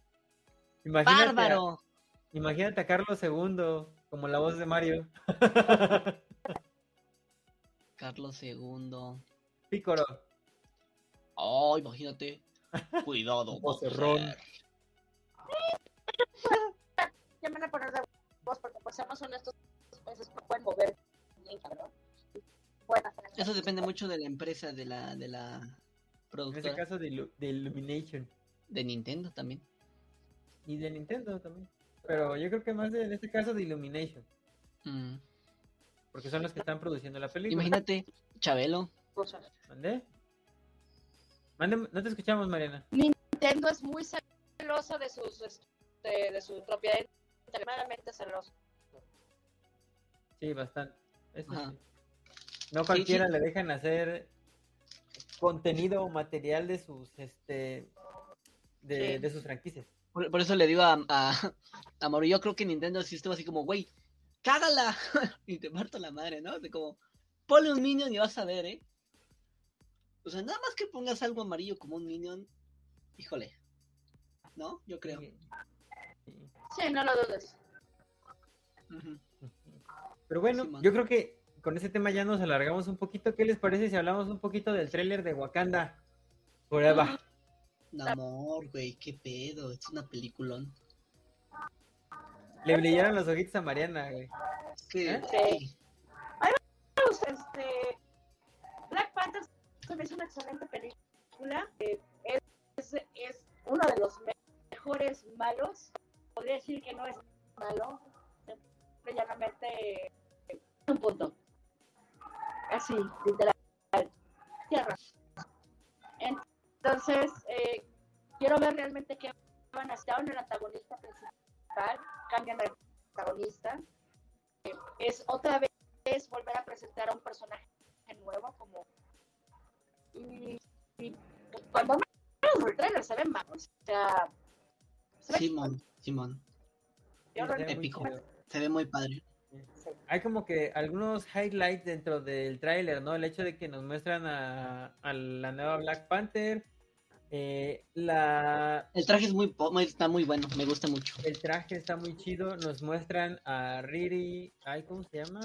imagínate. Bárbaro. Imagínate a Carlos II como la voz de Mario. Carlos II. Pícoro. Oh, imagínate. Cuidado, Vocerrón. Ya me van a poner de voz porque pues seamos honestos, pues pueden mover bien, cabrón. Pueden hacer Eso depende mucho de la empresa, de la, de la En este productora. caso de, de Illumination. De Nintendo también. Y de Nintendo también. Pero yo creo que más de, en este caso de Illumination. Mm. Porque son los que están produciendo la película. Imagínate, Chabelo. ¿Mandé? Mande- no te escuchamos, Mariana. Nintendo es muy celoso de sus este, de su propiedad extremadamente celoso. Sí, bastante. Eso Ajá. sí. No cualquiera sí. le dejan hacer contenido o material de sus este de, Sí. de sus franquicias. Por, por eso le digo a, a, a yo creo que Nintendo sí estuvo así como, güey, cágala. y te parto la madre, ¿no? De como, ponle un minion y vas a ver, ¿eh? O sea, nada más que pongas algo amarillo como un minion, híjole. ¿No? Yo creo. Sí. No lo dudes. Pero bueno, Sí, yo creo que con ese tema ya nos alargamos un poquito. ¿Qué les parece si hablamos un poquito del tráiler de Wakanda? Forever. Namor, güey, qué pedo, es una peliculón. Le brillaron los ojitos a Mariana, güey. Sí. ¿Eh? Sí. Este, Black Panther hizo una excelente película. Eh, es, es uno de los me- mejores malos. Podría decir que no es malo. Simple y llanamente eh, un punto. Así, literal. Tierra. Entonces, eh, quiero ver realmente qué van a estar en el antagonista principal. Cambian de protagonista. Eh, es otra vez volver a presentar a un personaje nuevo como y, y cuando menos el trailer se ve mal o sea se ve Simón, Simón. se ve muy Épico. Se ve muy padre. Hay como que algunos highlights dentro del tráiler, ¿no? El hecho de que nos muestran a, a la nueva Black Panther, eh, la, El traje es muy, está muy bueno, me gusta mucho. el traje está muy chido, nos muestran a Riri, ay, ¿cómo se llama?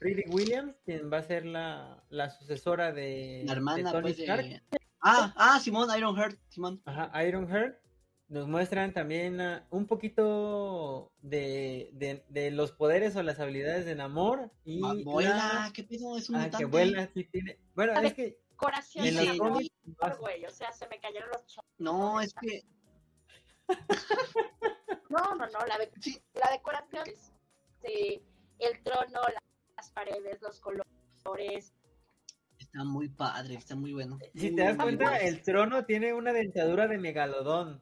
Riri Williams, quien va a ser la, la sucesora de, La de hermana, Tony pues, Stark. de... Ah, ah, Simón, Ironheart, Simón. Ajá, Ironheart. Nos muestran también un poquito de, de, de los poderes o las habilidades de Namor y Ah, la- Vuela, ¿qué pedo? Es un ah, que vuela, sí tiene. Bueno, A es ver. que Sí, los de amor, güey. O sea, se me cayeron los chos. No, es que No, no, no. La, de- Sí. la decoración es sí, el trono, la- las paredes, los colores. está muy padre, está muy bueno. si Muy, te das cuenta, bueno. el trono tiene una dentadura de megalodón.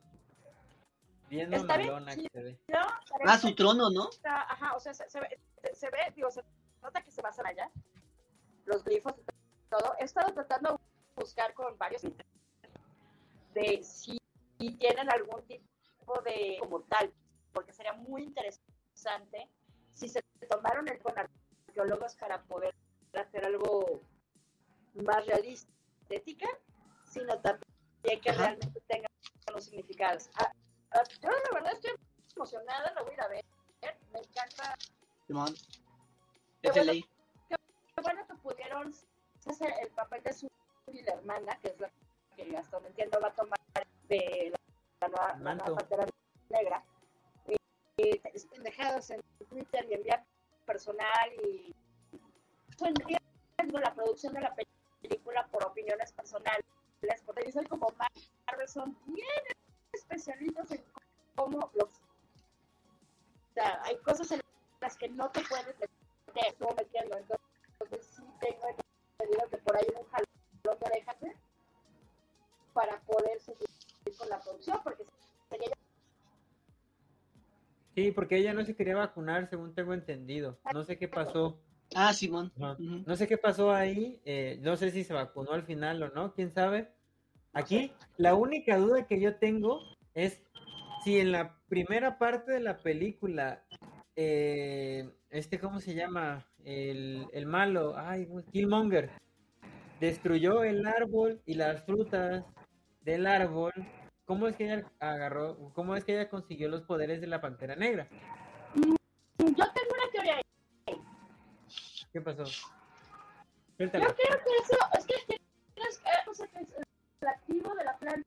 Bien Está bien que se ve. No, Ah, su trono, ¿no? está- ajá, o sea, se, se ve, se- se ve, digo, se nota que se basan allá. Los glifos todo. He estado tratando de buscar con varios de si tienen algún tipo de como tal, porque sería muy interesante si se tomaron el con arqueólogos para poder hacer algo más realista, estética, sino también que Ajá. realmente tenga los significados. Ah, ah, yo la verdad estoy emocionada, lo voy a ir a ver. Me encanta. Simón. Qué Es bueno. ley. Qué bueno que pudieron hacer el papel de su y la hermana, que es la que hasta donde entiendo va a tomar de la, nueva, la nueva pantera negra. Es pendejadas en Twitter y enviar personal y estoy viendo la producción de la película por opiniones personales, porque yo soy como Marvel, son bien especialistas en cómo los... O sea, hay cosas en las que no te puedes meter, no metiendo, entonces sí tengo entendido que por ahí un jalón de orejas ¿eh? para poder seguir con la producción, porque sería Sí, porque ella no se quería vacunar, según tengo entendido. No sé qué pasó. Ah, Simón. Ajá. Ujú. No sé qué pasó ahí, eh, no sé si se vacunó al final o no, quién sabe. Aquí, la única duda que yo tengo es si en la primera parte de la película, eh, este, ¿cómo se llama? El, el malo, ay, Killmonger, destruyó el árbol y las frutas del árbol. ¿Cómo es que ella agarró, cómo es que ella consiguió los poderes de la Pantera Negra? Yo tengo una teoría ahí. ¿Qué pasó? Yo creo que eso es que es el activo de la planta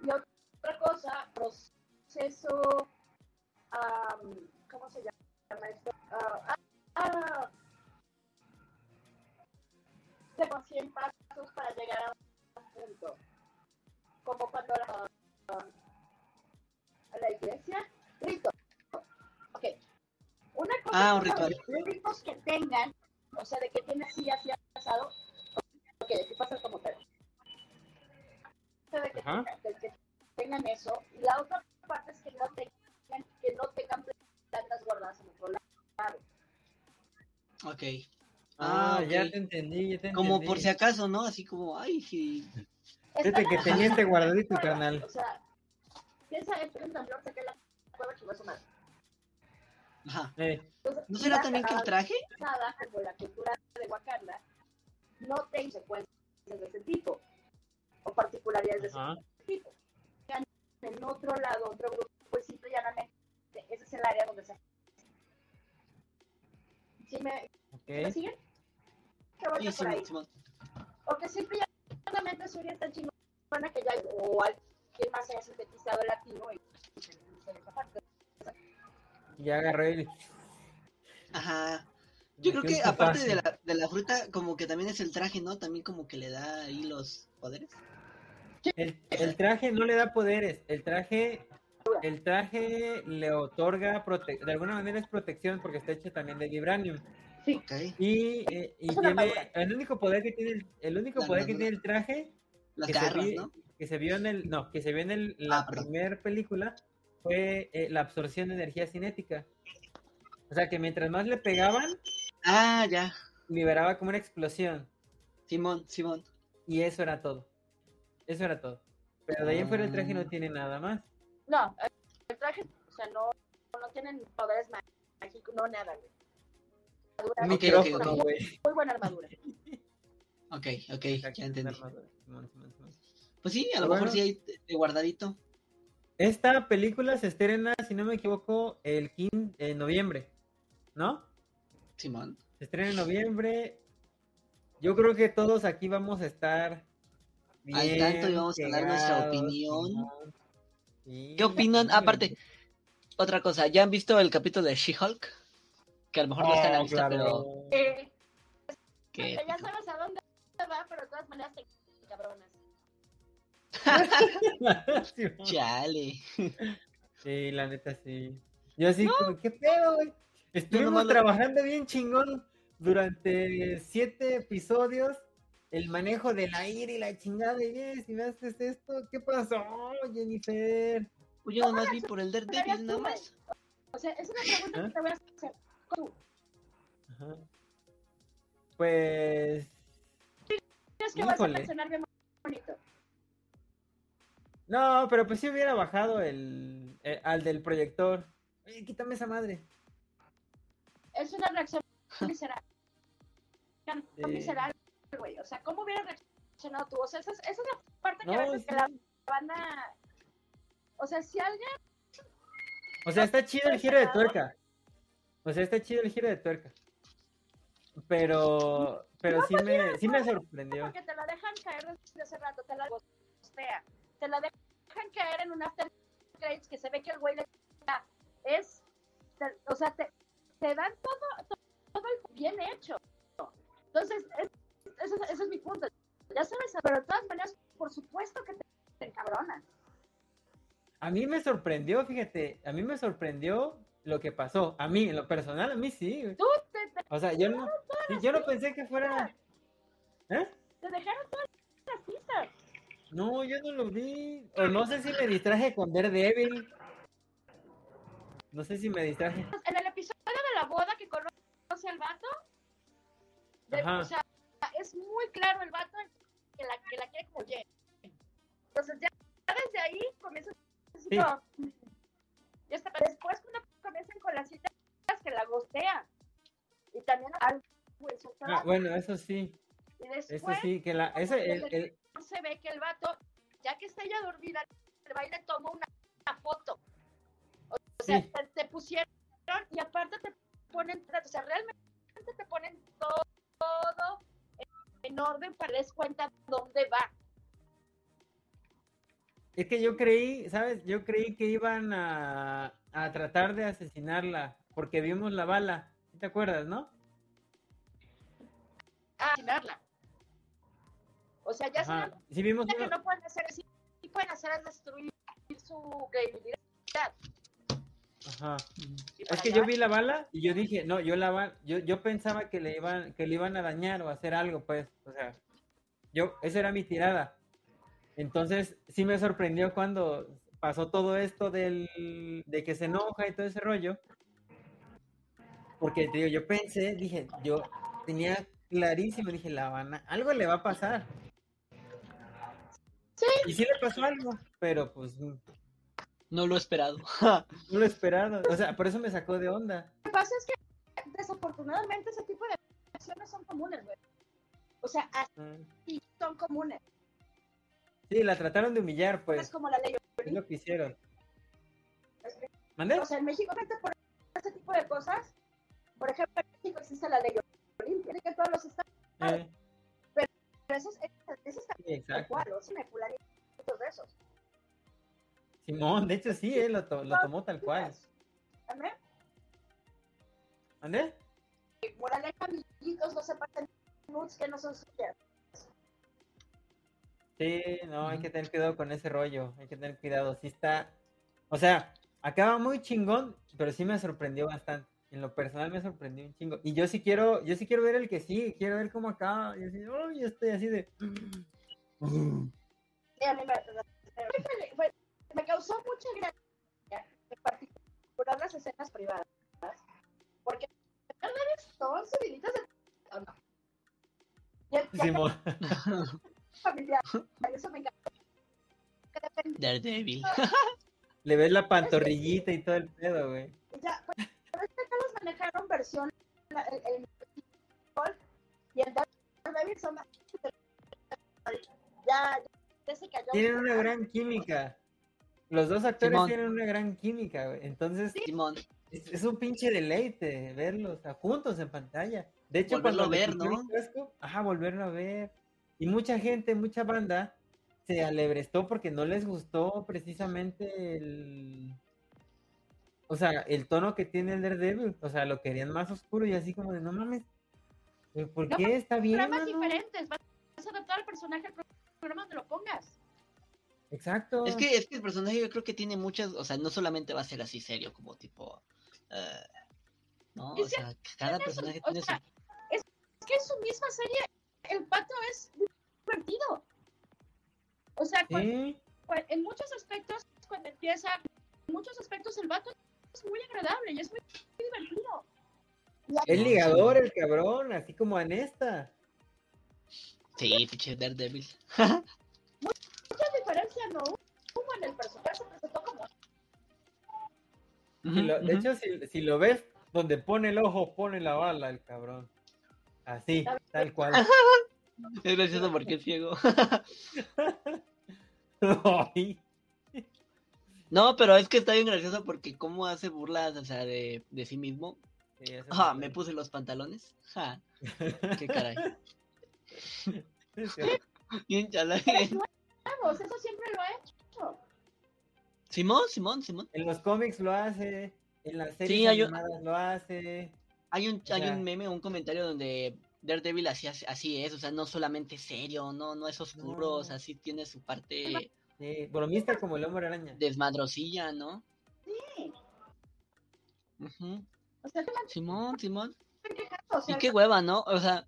y otra cosa, proceso, am, ¿cómo se llama esto? Ah, ah, tengo 100 pasos para llegar a un punto. Como cuando la, a la iglesia, rito. Ok. Una cosa Ah, un ritual. los ritos que tengan, o sea, de que tiene así, así pasado, ok, que pasa como tal. De que, tengan, de que tengan eso. Y la otra parte es que no tengan, que no tengan plantas guardadas en otro lado. Ok. Ah, Ah, ya ok. te entendí, ya te Como entendí. por si acaso, ¿no? Así como, ay, sí. Fíjate que tenía este guardadito, carnal. O sea, piensa esto, un temblor, saqué la cueva que va a sonar. Ajá. Eh, Entonces, ¿No será también que el traje? nada como la cultura de Wakanda no tiene secuencias de ese tipo o particularidades de ese ajá. tipo. Ya En otro lado, otro grupo, pues simple y llanamente, ese es el área donde se. ¿Sí me, siguen? Sí, por ahí. Simón, Simón. Porque simple y llanamente Suri está chingona que ya o alguien más haya sintetizado el latino y y. Ya agarré el... Ajá. Yo creo que aparte de la, de la fruta, como que también es el traje, ¿no? También como que le da ahí los poderes. El, el traje no le da poderes, el traje, el traje le otorga, prote- de alguna manera es protección porque está hecho también de vibranium. Ok. Y, eh, y tiene, el único poder que tiene el, el único La poder que tiene el traje Las que se, vi- ¿no? que se vio en el, no, que se vio en el, la Ah, primera película fue eh, la absorción de energía cinética. O sea que mientras más le pegaban, Ah, ya. liberaba como una explosión. Simón, Simón. Y eso era todo. Eso era todo. Pero de ahí en fuera el traje no Ah. tiene nada más. No, el traje, o sea, no, no tienen poderes mágicos, no nada, güey. Armadura, Un Ok, ok, micrófono, ok. güey. Muy buena armadura. Ok, ok, ya una entendí. Pues sí, a lo Bueno. mejor sí hay de guardadito. Esta película se estrena, si no me equivoco, el 15 de noviembre, ¿no? Simón. Se estrena en noviembre. Yo creo que todos aquí vamos a estar bien Al tanto y vamos a dar nuestra opinión. Simón. ¿Qué opinan? sí. Aparte, otra cosa, ¿ya han visto el capítulo de She-Hulk? Que a lo mejor no está en la Oh, lista, claro. Eh, pero... ya que- sabes a dónde va, pero de todas maneras te cabronas. Chale. Sí, la neta sí. Yo así como, ¿qué pedo, güey? Estuvimos trabajando bien chingón durante siete episodios. El manejo del aire y la chingada de "Eh, si me haces esto, ¿qué pasó, Jennifer? Pues yo nomás vi por el Daredevil, nada más. O sea, es una pregunta ¿Ah? que te voy a hacer. ¿Tú Ajá. Pues crees que vas a mencionar bien bonito? no, pero pues si hubiera bajado el, eh, al del proyector. Oye, quítame esa madre. Es una reacción visceral. Sí. Visceral, güey. O sea, ¿cómo hubiera reaccionado tú? O sea, esa es, esa es la parte que No, a veces que la banda... O sea, si alguien... O sea, está chido el giro de tuerca. O sea, está chido el giro de tuerca. Pero, pero sí me, sí me sorprendió. Porque te la dejan caer desde hace rato, te la postea. Te la dejan caer en un after credits que se ve que el güey le... Es... te- o sea, te, te dan todo, todo, todo bien hecho. Entonces, es- ese, es- ese es mi punto. Ya sabes, pero de todas maneras, por supuesto que te, te encabronan. A mí me sorprendió, fíjate, a mí me sorprendió lo que pasó. A mí, en lo personal, a mí sí. Tú te, te, O sea, yo no, yo no pensé que fuera. ¿Eh? te dejaron todas las pistas. No, yo no lo vi. O no sé si me distraje con Daredevil. No sé si me distraje. En el episodio de la boda que conoce al vato, de- o sea, es muy claro el vato que la, que la quiere como Jen. Entonces ya, ya desde ahí comienzas así Sí. como- y hasta después cuando comienzan con las citas que la gostea. Y también al güey, su Ah, bueno, eso sí. y Eso después sí, que la. Ese, el, el- se ve que el vato, ya que está ella dormida, el baile tomó una, una foto. O sea, Sí. te, te pusieron y aparte te ponen, o sea, realmente te ponen todo, todo en orden para des cuenta dónde va. Es que yo creí, ¿sabes? Yo creí que iban a, a tratar de asesinarla porque vimos la bala. ¿Sí ¿Te acuerdas, no? a asesinarla. O sea, ya saben vimos que no pueden hacer así, pueden hacer es destruir su credibilidad. Ajá. Es que allá yo vi la bala y yo dije, no, yo la va, yo, yo pensaba que le iban, que le iban a dañar o hacer algo, pues, o sea, yo, esa era mi tirada. Entonces, sí me sorprendió cuando pasó todo esto del, de que se enoja y todo ese rollo. Porque te digo, yo pensé, dije, yo tenía clarísimo, dije, la van a- algo le va a pasar. Sí. Y sí le pasó algo, pero pues no No lo he esperado. lo esperaba. O sea, por eso me sacó de onda. Lo que pasa es que desafortunadamente ese tipo de acciones son comunes, güey. O sea, así son comunes. Sí, la trataron de humillar, es pues. como la ley. Es lo que hicieron. ¿Mande? O sea, en México, gente, por ese tipo de cosas, por ejemplo, en México existe la ley Olimpia, que todos los estados, Eh, pero eso es, eso es sí, tal exacto. cual, o sea, me fulanitos de esos. Simón, de hecho sí, eh, lo, to- lo tomó tal cual. ¿También? ¿Mande? Moraleja, amiguitos, no se pasen nudes que no son suyas. Sí, no, hay que tener cuidado con ese rollo. Hay que tener cuidado. Sí está. O sea, acaba muy chingón, pero sí me sorprendió bastante. En lo personal me sorprendió un chingo. Y yo sí quiero, yo sí quiero ver el que sí, quiero ver cómo acaba. Y así, "Ay, yo estoy así de. Y a mí me, me- escenas privadas, porque verdad son subiditas de tono. Y el y el Simón. familiar, eso me encanta. Daredevil. Le ves la pantorrillita y todo el pedo, güey. Ya, pues, pero es que acá los manejaron versión el, el y el Daredevil son más- ya, ya se cayó. Tienen una gran química. Los dos actores Simón. tienen una gran química, güey. Entonces, Simón. es, es un pinche deleite verlos a- juntos en pantalla. De hecho, Volverlo cuando a ver, le quitó ¿no? el casco, ajá, volverlo a ver. Y mucha gente, mucha banda se alebrestó porque no les gustó precisamente el. O sea, el tono que tiene el Daredevil. O sea, lo querían más oscuro y así como de no mames. ¿Por No, qué está bien? programas mano?" diferentes. Vas a adaptar al personaje al programa donde lo pongas. Exacto. Es que, es que el personaje yo creo que tiene muchas, o sea, no solamente va a ser así serio, como tipo... eh, no, o sea, que cada personaje o tiene sea, su... Es que en su misma serie, el pato es divertido. O sea, en muchos aspectos, cuando empieza, en muchos aspectos el vato es muy agradable y es muy, muy divertido. Es ligador el cabrón, así como en esta. Sí, pinche Daredevil. Mucha diferencia no hubo en el personaje, se presentó como lo- de hecho, si, si lo ves donde pone el ojo, pone la bala el cabrón. Así, tal cual. Es gracioso porque es ciego. No, pero es que está bien gracioso porque cómo hace burlas, o sea, de, de sí mismo. sí, Ah, me puse los pantalones. Ja, qué caray. Bien chalán. Eso siempre lo ha hecho. Simón, Simón, Simón. En los cómics lo hace, en las series Sí, hay un- lo hace. Hay un, O hay un meme, un comentario donde Daredevil así, así es, o sea, no solamente serio, no, no es oscuro, o sea, No. sí tiene su parte Sí, bromista como el hombre araña. desmadrosilla, ¿no? Sí. O sea, no Simón, Simón. O sea, Y qué hueva, ¿no? O sea,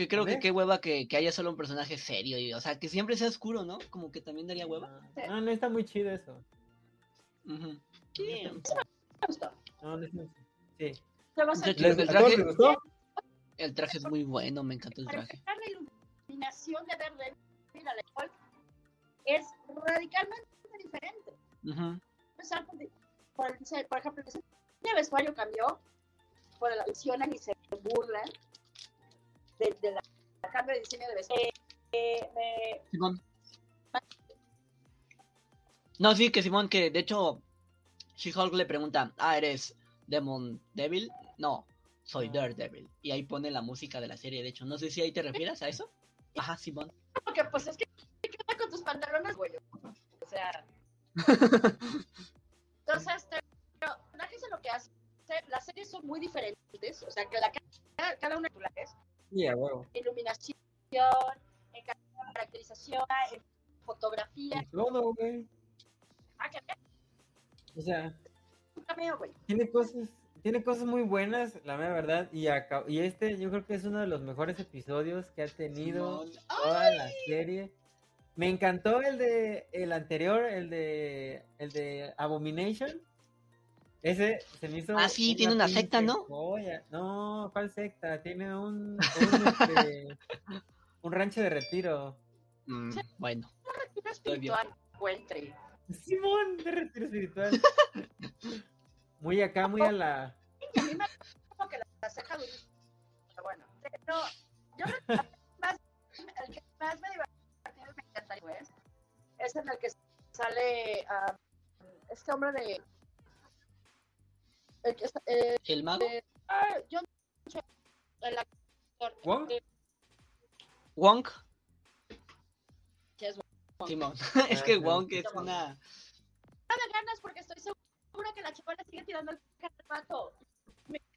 que creo que qué hueva que, que haya solo un personaje serio, y, o sea, que siempre sea oscuro, ¿no? Como que también daría hueva. No, no está muy chido eso. Ujú. No Sí. está muy- me gustó. No, no está muy chido. Sí. Te vas a- De hecho, ¿Les, el ¿a todos traje-? El traje es muy bueno, me encanta el traje. la iluminación de Daredevil a la Hulk es radicalmente diferente. Ujú. empezar por, por, el dise- por ejemplo, el vestuario cambió, por la mencionan y se burlan de, de la, la cambio de diseño de vestuario. Eh, eh, Simón. No, sí, que Simón, que de hecho, She-Hulk le pregunta, ah, ¿eres Demon Devil? No, soy Ah. Daredevil. Y ahí pone la música de la serie, de hecho. No sé si ahí te refieres a eso. Ajá, Simón. porque pues es que ¿qué onda con tus pantalones, güey? O sea. Entonces, te- pero personajes en lo que hace, las series son muy diferentes, o sea, que la, cada, cada una de las Sí, iluminación, en caracterización, en fotografía, Todo, güey. ah, O sea, cameo, tiene cosas, tiene cosas muy buenas, la mera verdad. Y, acá, y este yo creo que es uno de los mejores episodios que ha tenido Simón. toda la serie. Me encantó el de el anterior, el de el de Abomination. Ese se me hizo. Ah, sí, tiene una secta, ¿no? joya. No, ¿cuál secta? Tiene un un, este, un rancho de retiro. Mm, bueno, retiro Estoy bien. espiritual encuentre. Simón, de retiro espiritual. Muy acá, muy a la. A mí me como que la, ceja. Pero bueno, no, yo creo que más, el que más me divertido me encantaría pues, es en el que sale ah, este hombre de el que está, eh, ¿el mago? ah, John Cho- el actor ¿Wong? eh, Wonk. que es Wong. Simón. es Ah, que sí. Wonk es una... De ganas porque estoy segura que la chavala sigue tirando el pato.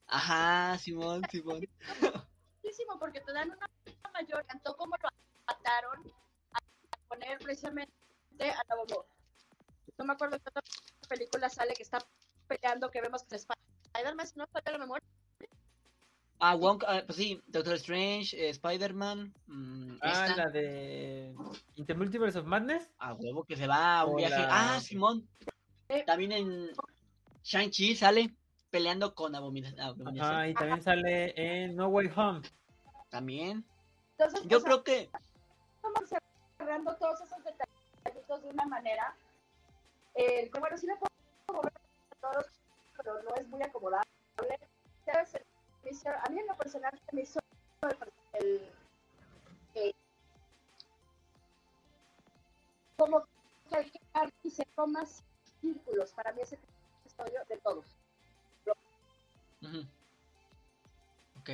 Ajá, Simón, Simón. muchísimo porque te dan una mayor, tanto como lo mataron a poner precisamente a la bobo. No me acuerdo de otra película sale que está peleando, que vemos que es Spider-Man, si no falla la memoria. Ah, Wonk, ah, pues sí, Doctor Strange, eh, Spider-Man. mm, Ah, esta. la de Intermultiverse of Madness. A huevo que se va a un viaje. Ah, Simón. Eh. También en Shang-Chi sale peleando con Abomina- Abominación. Ajá, y también sale en No Way Home. También. Entonces, Yo sea, creo que. estamos cerrando todos esos detallitos de una manera El que bueno, sí le puedo mover a todos, pero no es muy acomodable. ¿Sabes? Me hizo- A mí en lo personal me hizo el, el- como que el que y se toma círculos. Para mí ese episodio de todos. Ujú. Ok.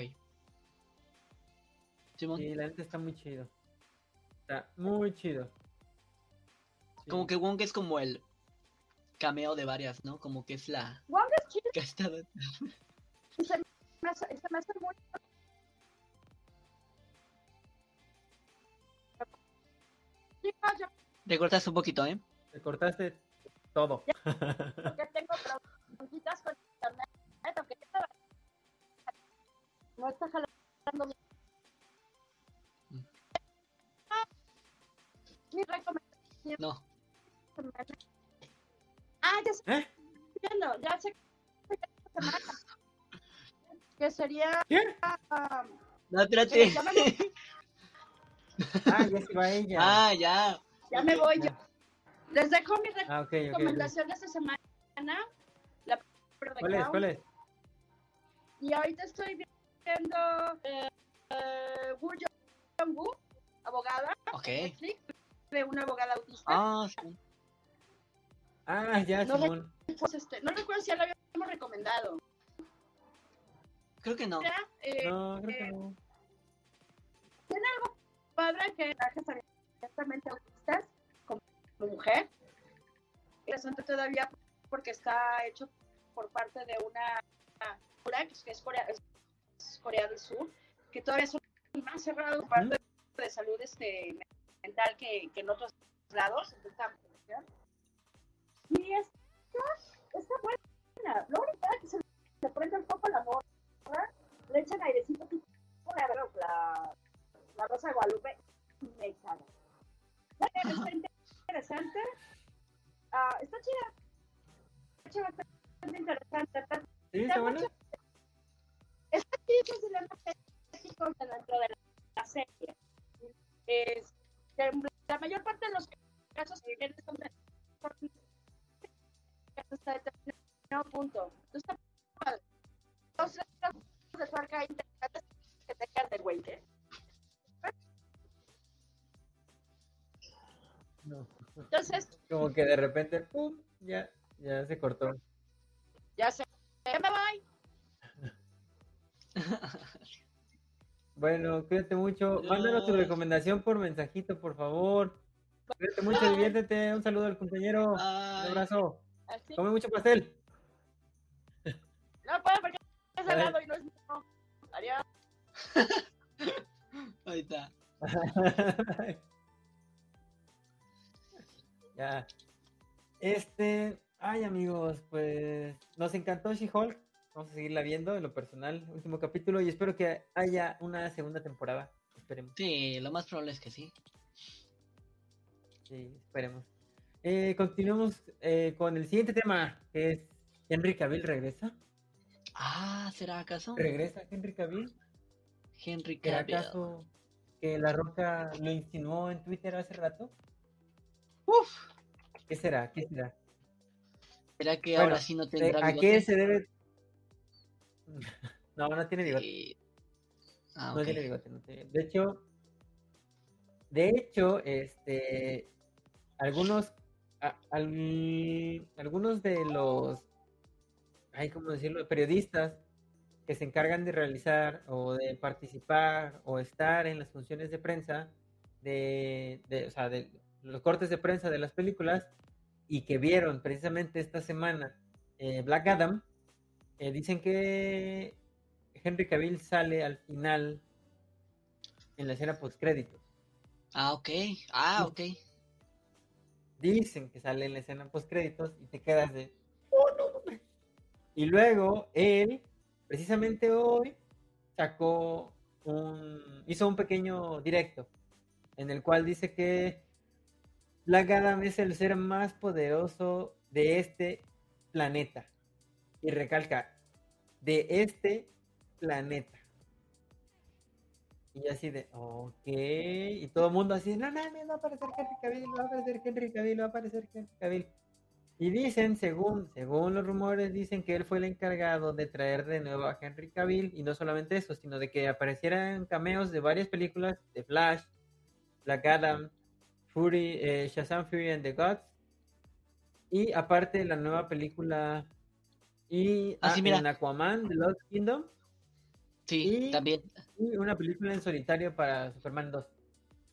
Simón, Y la neta está muy chido. Está muy chido. Sí. como que Wong es como el cameo de varias, ¿no? Como que es la Wong es chido que ha estado. y se me hace, se me hace muy Te cortas un poquito, ¿eh? Te cortaste todo. porque tengo bronquitas con internet, aunque ya estaba- no está jalando bien. Mm. Mi recomendación No. Ah, ya sé, ¿Eh? viendo, ya sé que sería ¿Qué? ah, No, espérate. Eh, ya me voy. Ah, ya se va ella. ah, ya. ya me voy yo. Les dejo mi Ah, ok, ok. ok. recomendación de esta semana. La ¿Cuál es? ¿Cuál es? Y ahorita estoy viendo eh, eh, Woo Jong-woo, abogada, Ok. Netflix, de una abogada autista. Ah, sí. Ah, ya, No, Simón. Pues, este, no recuerdo si ya lo habíamos recomendado. creo que no. Era, eh, No, creo que eh, no. padre que trajes abiertamente autistas como mujer. El asunto todavía porque está hecho por parte de una cultura que es Corea, es Corea del Sur, que todavía son más cerrados por parte de salud este, mental que, que en otros lados. Entonces. Y esta está buena. Lo único es que se le prende el foco a la morra, le echan airecito tipo la, la, la Rosa de Guadalupe me caga. Bueno, está interesante. Ah, está chida. Está bastante interesante. Está ¿Sí? ¿Está buena? Está dentro de la serie. Es, la mayor parte de los casos que vienen son de hasta determinado punto. Entonces, está padre. Dos tres de tuerca interesantes que te güey, ¿eh? No. Entonces, Como que de repente, ¡pum! Ya, ya se cortó. ya sé, ya me voy. Bueno, cuídate mucho. Mándanos tu recomendación por mensajito, por favor. Cuídate mucho, diviértete. Un saludo al compañero. Un Ay, abrazo. Así. Come mucho pastel. No puedo porque es Ay. helado y no es mío. Adiós. ahí está. ya. Este, ay amigos, pues nos encantó She-Hulk. Vamos a seguirla viendo en lo personal, último capítulo y espero que haya una segunda temporada. Esperemos. Sí, lo más probable es que sí. Sí, esperemos. Eh, continuamos eh, con el siguiente tema, que es Henry Cavill regresa. Ah, ¿será acaso? ¿Regresa Henry Cavill? Henry ¿Será Cavill. acaso que La Roca lo insinuó en Twitter hace rato? Uf. ¿Qué será? ¿Qué será? ¿Será que Bueno, ahora sí no Eh, tendrá ¿A qué se debe? No, no tiene bigote. Ah, No tiene bigote, no tiene- De hecho, de hecho, este, algunos, a- al- algunos de los, ay, ¿cómo decirlo? Periodistas que se encargan de realizar o de participar o estar en las funciones de prensa de, de, o sea, de los cortes de prensa de las películas y que vieron precisamente esta semana eh, Black Adam, eh, dicen que Henry Cavill sale al final en la escena post créditos. Ah, ok. Ah, ok. Dicen que sale en la escena post créditos y te quedas de "Oh, no". Y luego él, precisamente hoy, sacó un hizo un pequeño directo en el cual dice que Black Adam es el ser más poderoso de este planeta. Y recalca, de este planeta. Y yo así de, ok. Y todo el mundo así, no mames, va a aparecer Henry Cavill, va a aparecer Henry Cavill, va a aparecer Henry Cavill. Y dicen, según, según los rumores, dicen que él fue el encargado de traer de nuevo a Henry Cavill, y no solamente eso, sino de que aparecieran cameos de varias películas, de Flash, Black Adam, Fury, eh, Shazam Fury and the Gods, y aparte la nueva película y Ah, sí, ah, mira. en Aquaman, The Lost Kingdom, Sí, Y- también. y una película en solitario para Superman 2.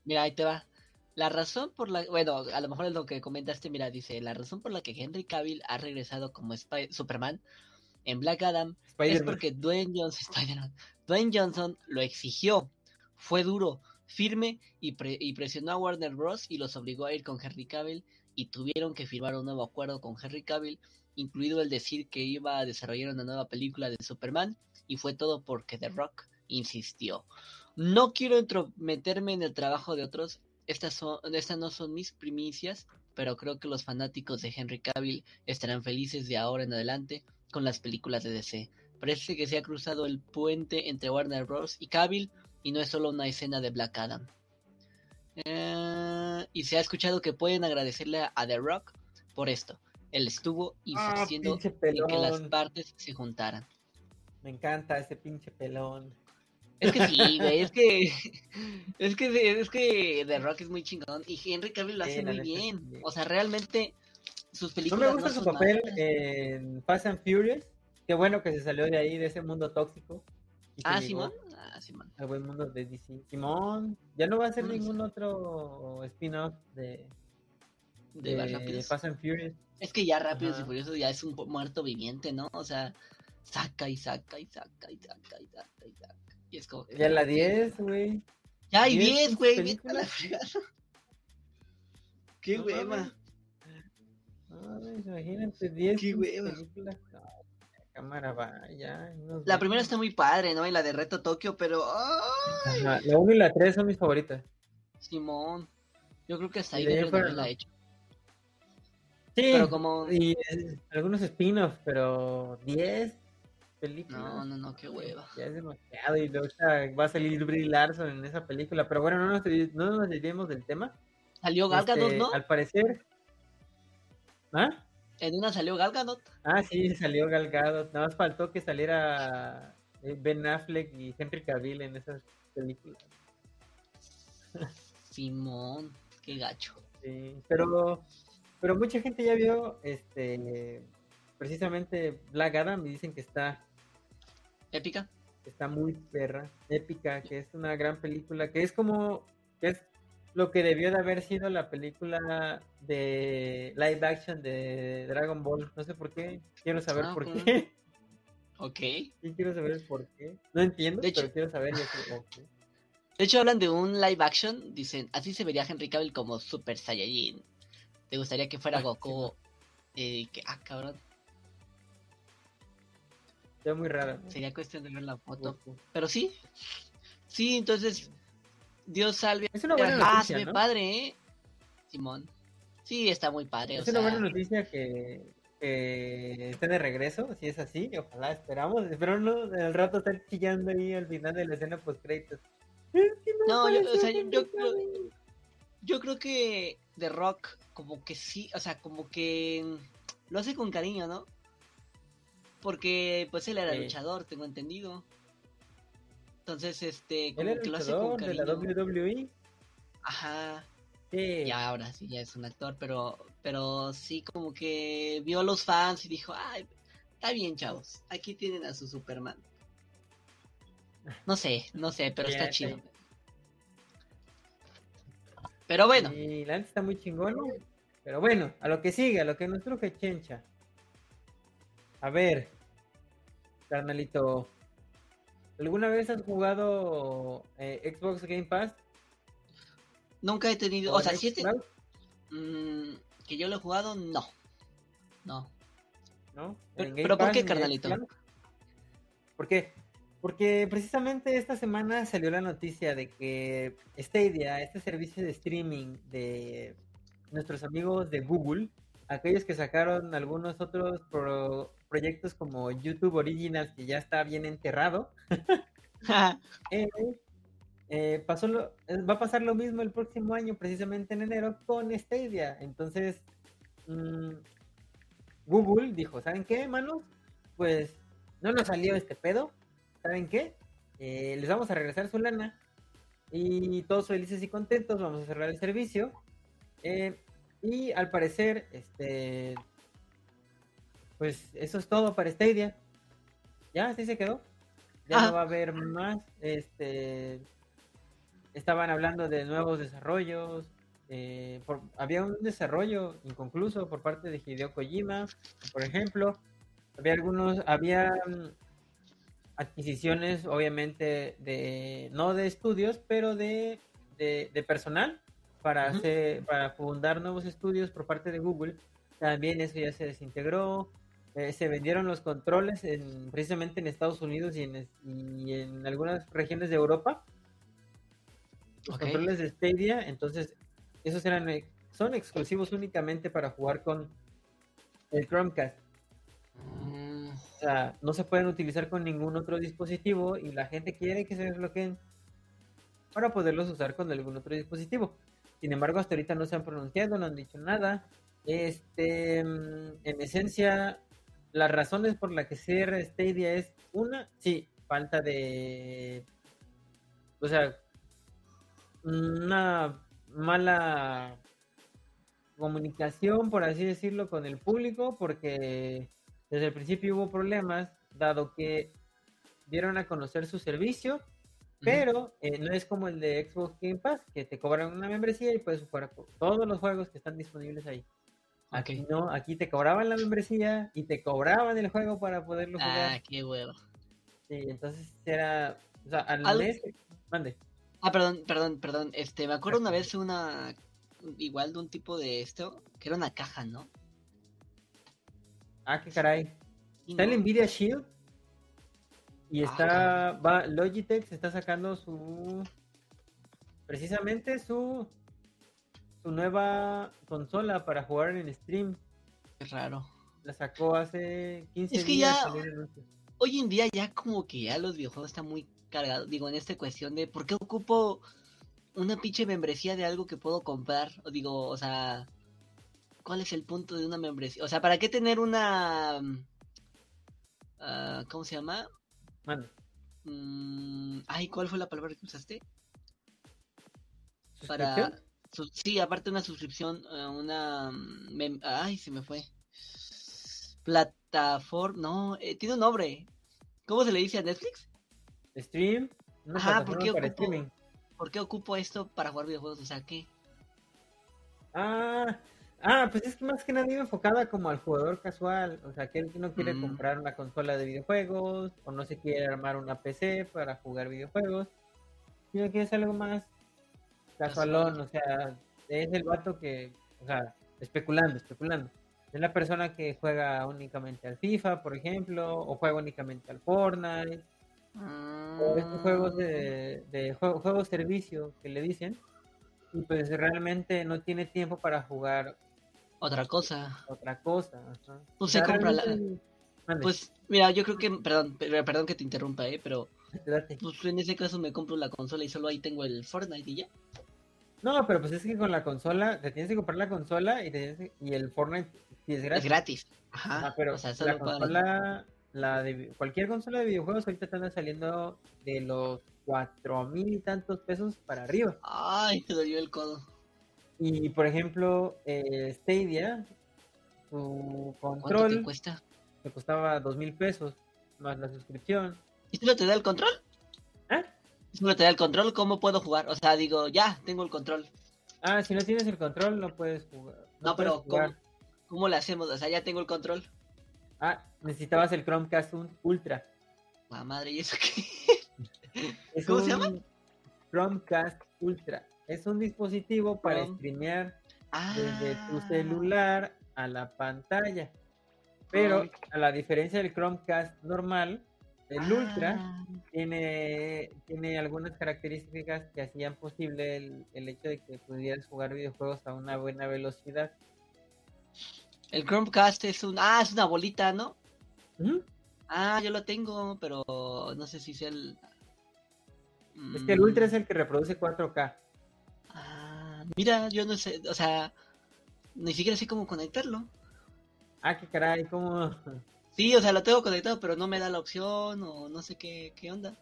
Mira, ahí te va. La razón por la, bueno, a lo mejor es lo que comentaste, mira, dice, la razón por la que Henry Cavill ha regresado como Spy- Superman en Black Adam es porque Dwayne Johnson, Dwayne Johnson lo exigió, fue duro, firme y, pre- y presionó a Warner Bros. y los obligó a ir con Henry Cavill y tuvieron que firmar un nuevo acuerdo con Henry Cavill, incluido el decir que iba a desarrollar una nueva película de Superman y fue todo porque The Rock insistió. No quiero entrometerme en el trabajo de otros, estas, son, estas no son mis primicias, pero creo que los fanáticos de Henry Cavill estarán felices de ahora en adelante con las películas de DC. Parece que se ha cruzado el puente entre Warner Bros. y Cavill y no es solo una escena de Black Adam. Eh, y se ha escuchado que pueden agradecerle a, The Rock por esto. Él estuvo Ah, insistiendo pinche en que las partes se juntaran. Me encanta ese pinche pelón. Es que sí, güey, es que es que es que The Rock es muy chingón y Henry Cavill lo hace muy bien. O sea, realmente sus No películas me gusta su papel malas. en Fast and Furious. Qué bueno que se salió de ahí, de ese mundo tóxico. Ah, Simón. Ah, Simón. Al buen mundo de DC. Simón, ya no va a hacer Mm. ningún otro spin-off de, De. Fast and Furious. Es que ya Rápidos y. Furiosos ya es un muerto viviente, ¿no? O sea, saca y saca y saca y saca y saca y saca. Y es como. Ya la 10, güey. Ya hay 10 10, güey. vete a la fregada. Qué No hueva. No, imagínate, 10 Qué hueva. películas. No, cámara va, ya. unos La 20. primera está muy padre, ¿no? Y la de Reto Tokio, pero. ¡ay! Ajá, La 1 y la 3 son mis favoritas. Simón. Yo creo que hasta ahí de ahí deben fuera, haberla hecho. Sí, Pero como. y eh, algunos spin-offs, pero 10 películas. No, no, no, qué hueva. Ya es demasiado. Y luego va a salir Brie Larson en esa película. Pero bueno, no nos, no nos desviemos del tema. Salió Gal Gadot, Este, ¿no? Al parecer. ¿Ah? En una salió Gal Gadot. Ah, sí, salió Gal Gadot. Nada más faltó que saliera eh, Ben Affleck y Henry Cavill en esas películas. Simón, qué gacho. Sí, pero, pero mucha gente ya vio este precisamente Black Adam y dicen que está, Épica. está muy perra, épica, que es una gran película, que es como, que es lo que debió de haber sido la película de live action de Dragon Ball. No sé por qué, quiero saber Ah, por qué. Ok. Sí, quiero saber por qué. No entiendo, De hecho- pero quiero saber. y así, ok. De hecho, hablan de un live action. Dicen, así se vería Henry Cavill como Super Saiyajin. ¿Te gustaría que fuera Ah, Goku? Eh, que, ah, cabrón. Está muy rara. ¿no? Sería cuestión de ver la foto. Pero sí. Sí, entonces. Dios salve. Es una buena ah, noticia, padre, ¿eh? Simón. Sí, está muy padre. Es o una sea, buena noticia que, que esté de regreso, si es así, ojalá esperamos. Espero no al rato estar chillando ahí al final de la escena post créditos. No, yo, o sea, yo, yo creo, yo creo que The Rock, como que sí, o sea, como que lo hace con cariño, ¿no? Porque pues él era luchador, tengo entendido. Entonces, este, como que lo hace con luchador de la cariño. WWE. Ajá. Sí. Ya ahora sí, ya es un actor, pero, pero sí como que vio a los fans y dijo, ay, está bien, chavos, aquí tienen a su Superman. No sé, no sé, pero está chido. Pero bueno, Y la neta está muy chingón. Pero bueno, a lo que sigue, a lo que nos truje Chencha. A ver, carnalito. ¿Alguna vez has jugado eh, Xbox Game Pass? nunca he tenido, o sea, en sí he te- Xbox, mm, que yo lo he jugado, no. No. ¿no? Pero- ¿por qué, carnalito? ¿Por qué? Porque precisamente esta semana salió la noticia de que Stadia, este servicio de streaming de nuestros amigos de Google, aquellos que sacaron algunos otros pro- proyectos como YouTube Originals, que ya está bien enterrado, eh, eh, pasó lo- eh, va a pasar lo mismo el próximo año, precisamente en enero, con Stadia. Entonces, mm, Google dijo, ¿saben qué, manos? Pues no nos salió este pedo. ¿Saben qué? Eh, les vamos a regresar su lana. Y todos felices y contentos, vamos a cerrar el servicio. Eh, y al parecer, este, pues eso es todo para Stadia. Ya, así se quedó. Ya Ah. no va a haber más. Este, estaban hablando de nuevos desarrollos. eh, por- había un desarrollo inconcluso por parte de Hideo Kojima, por ejemplo. Había algunos, había mm, adquisiciones, obviamente, de no de estudios, pero de, de, de personal para hacer, para fundar nuevos estudios por parte de Google. También eso ya se desintegró. Eh, se vendieron los controles en, precisamente en Estados Unidos y en, es- y en algunas regiones de Europa. Los controles de Stadia, entonces esos eran ex- son exclusivos únicamente para jugar con el Chromecast. Mm, O sea, no se pueden utilizar con ningún otro dispositivo y la gente quiere que se desbloqueen para poderlos usar con algún otro dispositivo. Sin embargo, hasta ahorita no se han pronunciado, no han dicho nada. Este, mm, en esencia, las razones por las que cierra Stadia es una, sí, falta de, o sea, una mala comunicación, por así decirlo, con el público, porque desde el principio hubo problemas, dado que dieron a conocer su servicio, pero eh, no es como el de Xbox Game Pass, que te cobran una membresía y puedes jugar todos los juegos que están disponibles ahí. Aquí no, aquí te cobraban la membresía y te cobraban el juego para poderlo Ah, jugar. qué huevo. Sí, entonces era, o sea, al Al- mes, mande. Ah, perdón, perdón, perdón. Este, me acuerdo una vez una. Igual de un tipo de esto, que era una caja, ¿no? Ah, qué caray. Está el. Nvidia Shield y Ah, está, va, Logitech se está sacando su, precisamente su, su nueva consola para jugar en stream. Qué raro. La sacó hace 15 Es que días. ya-. Hoy en día ya como que ya los videojuegos están muy cargados. Digo, en esta cuestión de ¿por qué ocupo una pinche membresía de algo que puedo comprar? O digo, o sea, ¿cuál es el punto de una membresía? O sea, ¿para qué tener una... mm, ah, ¿Cómo se llama? Mande. Mm, ay, ¿cuál fue la palabra que usaste? ¿Suscripción? Para... sí, aparte una suscripción, una... mm, ay, se me fue. Plataforma... No, eh, tiene un nombre. ¿Cómo se le dice a Netflix? Stream. Una Ajá, ¿por qué para ocupo? streaming. ¿Por qué ocupo esto para jugar videojuegos? O sea, ¿qué? Ah, ah, pues es que más que nada iba enfocada como al jugador casual, o sea, que no quiere Mm. comprar una consola de videojuegos o no se quiere armar una PC para jugar videojuegos, sino que es algo más casualón, o sea, es el vato que, o sea, especulando, especulando. Es la persona que juega únicamente al FIFA, por ejemplo, o juega únicamente al Fortnite, o estos juegos de, de jue- juegos servicio que le dicen, y pues realmente no tiene tiempo para jugar Otra cosa. otra cosa. ajá. Pues O se sea, compra la- Pues, mira, yo creo que, perdón, per- perdón que te interrumpa, eh, pero pues en ese caso me compro la consola y solo ahí tengo el Fortnite y ya. No, pero pues es que con la consola, te tienes que comprar la consola y, te tienes que- y el Fortnite es Es gratis. gratis. Ajá. Ah, pero o sea, la consola, la de cualquier consola de videojuegos ahorita te anda saliendo de los cuatro mil y tantos pesos para arriba. Ay, me dolió el codo. Y por ejemplo, eh, Stadia, su ¿Cuánto te control cuesta? te costaba dos mil pesos más la suscripción. ¿Y solo te da el control? ¿Ah? ¿Y solo te da el control? ¿Cómo puedo jugar? O sea, digo, ya, tengo el control. Ah, si no tienes el control no puedes jugar. No, puedes pero jugar. ¿cómo, ¿cómo le hacemos? O sea, ya tengo el control. Ah, necesitabas el Chromecast Ultra. La madre, ¿y eso qué? Es ¿Cómo se llama? Chromecast Ultra. Es un dispositivo para Chrome. streamear Ah. desde tu celular a la pantalla. Pero a la diferencia del Chromecast normal, el Ultra Ah, tiene, tiene algunas características que hacían posible el, el hecho de que pudieras jugar videojuegos a una buena velocidad. El Chromecast es un... Ah, es una bolita, ¿no? Ah, yo lo tengo, pero no sé si sea el... Es que el Ultra es el que reproduce 4K. Ah, mira, yo no sé, o sea, ni siquiera sé cómo conectarlo. Ah, qué caray, ¿cómo? Sí, o sea, lo tengo conectado, pero no me da la opción o no sé qué, qué onda.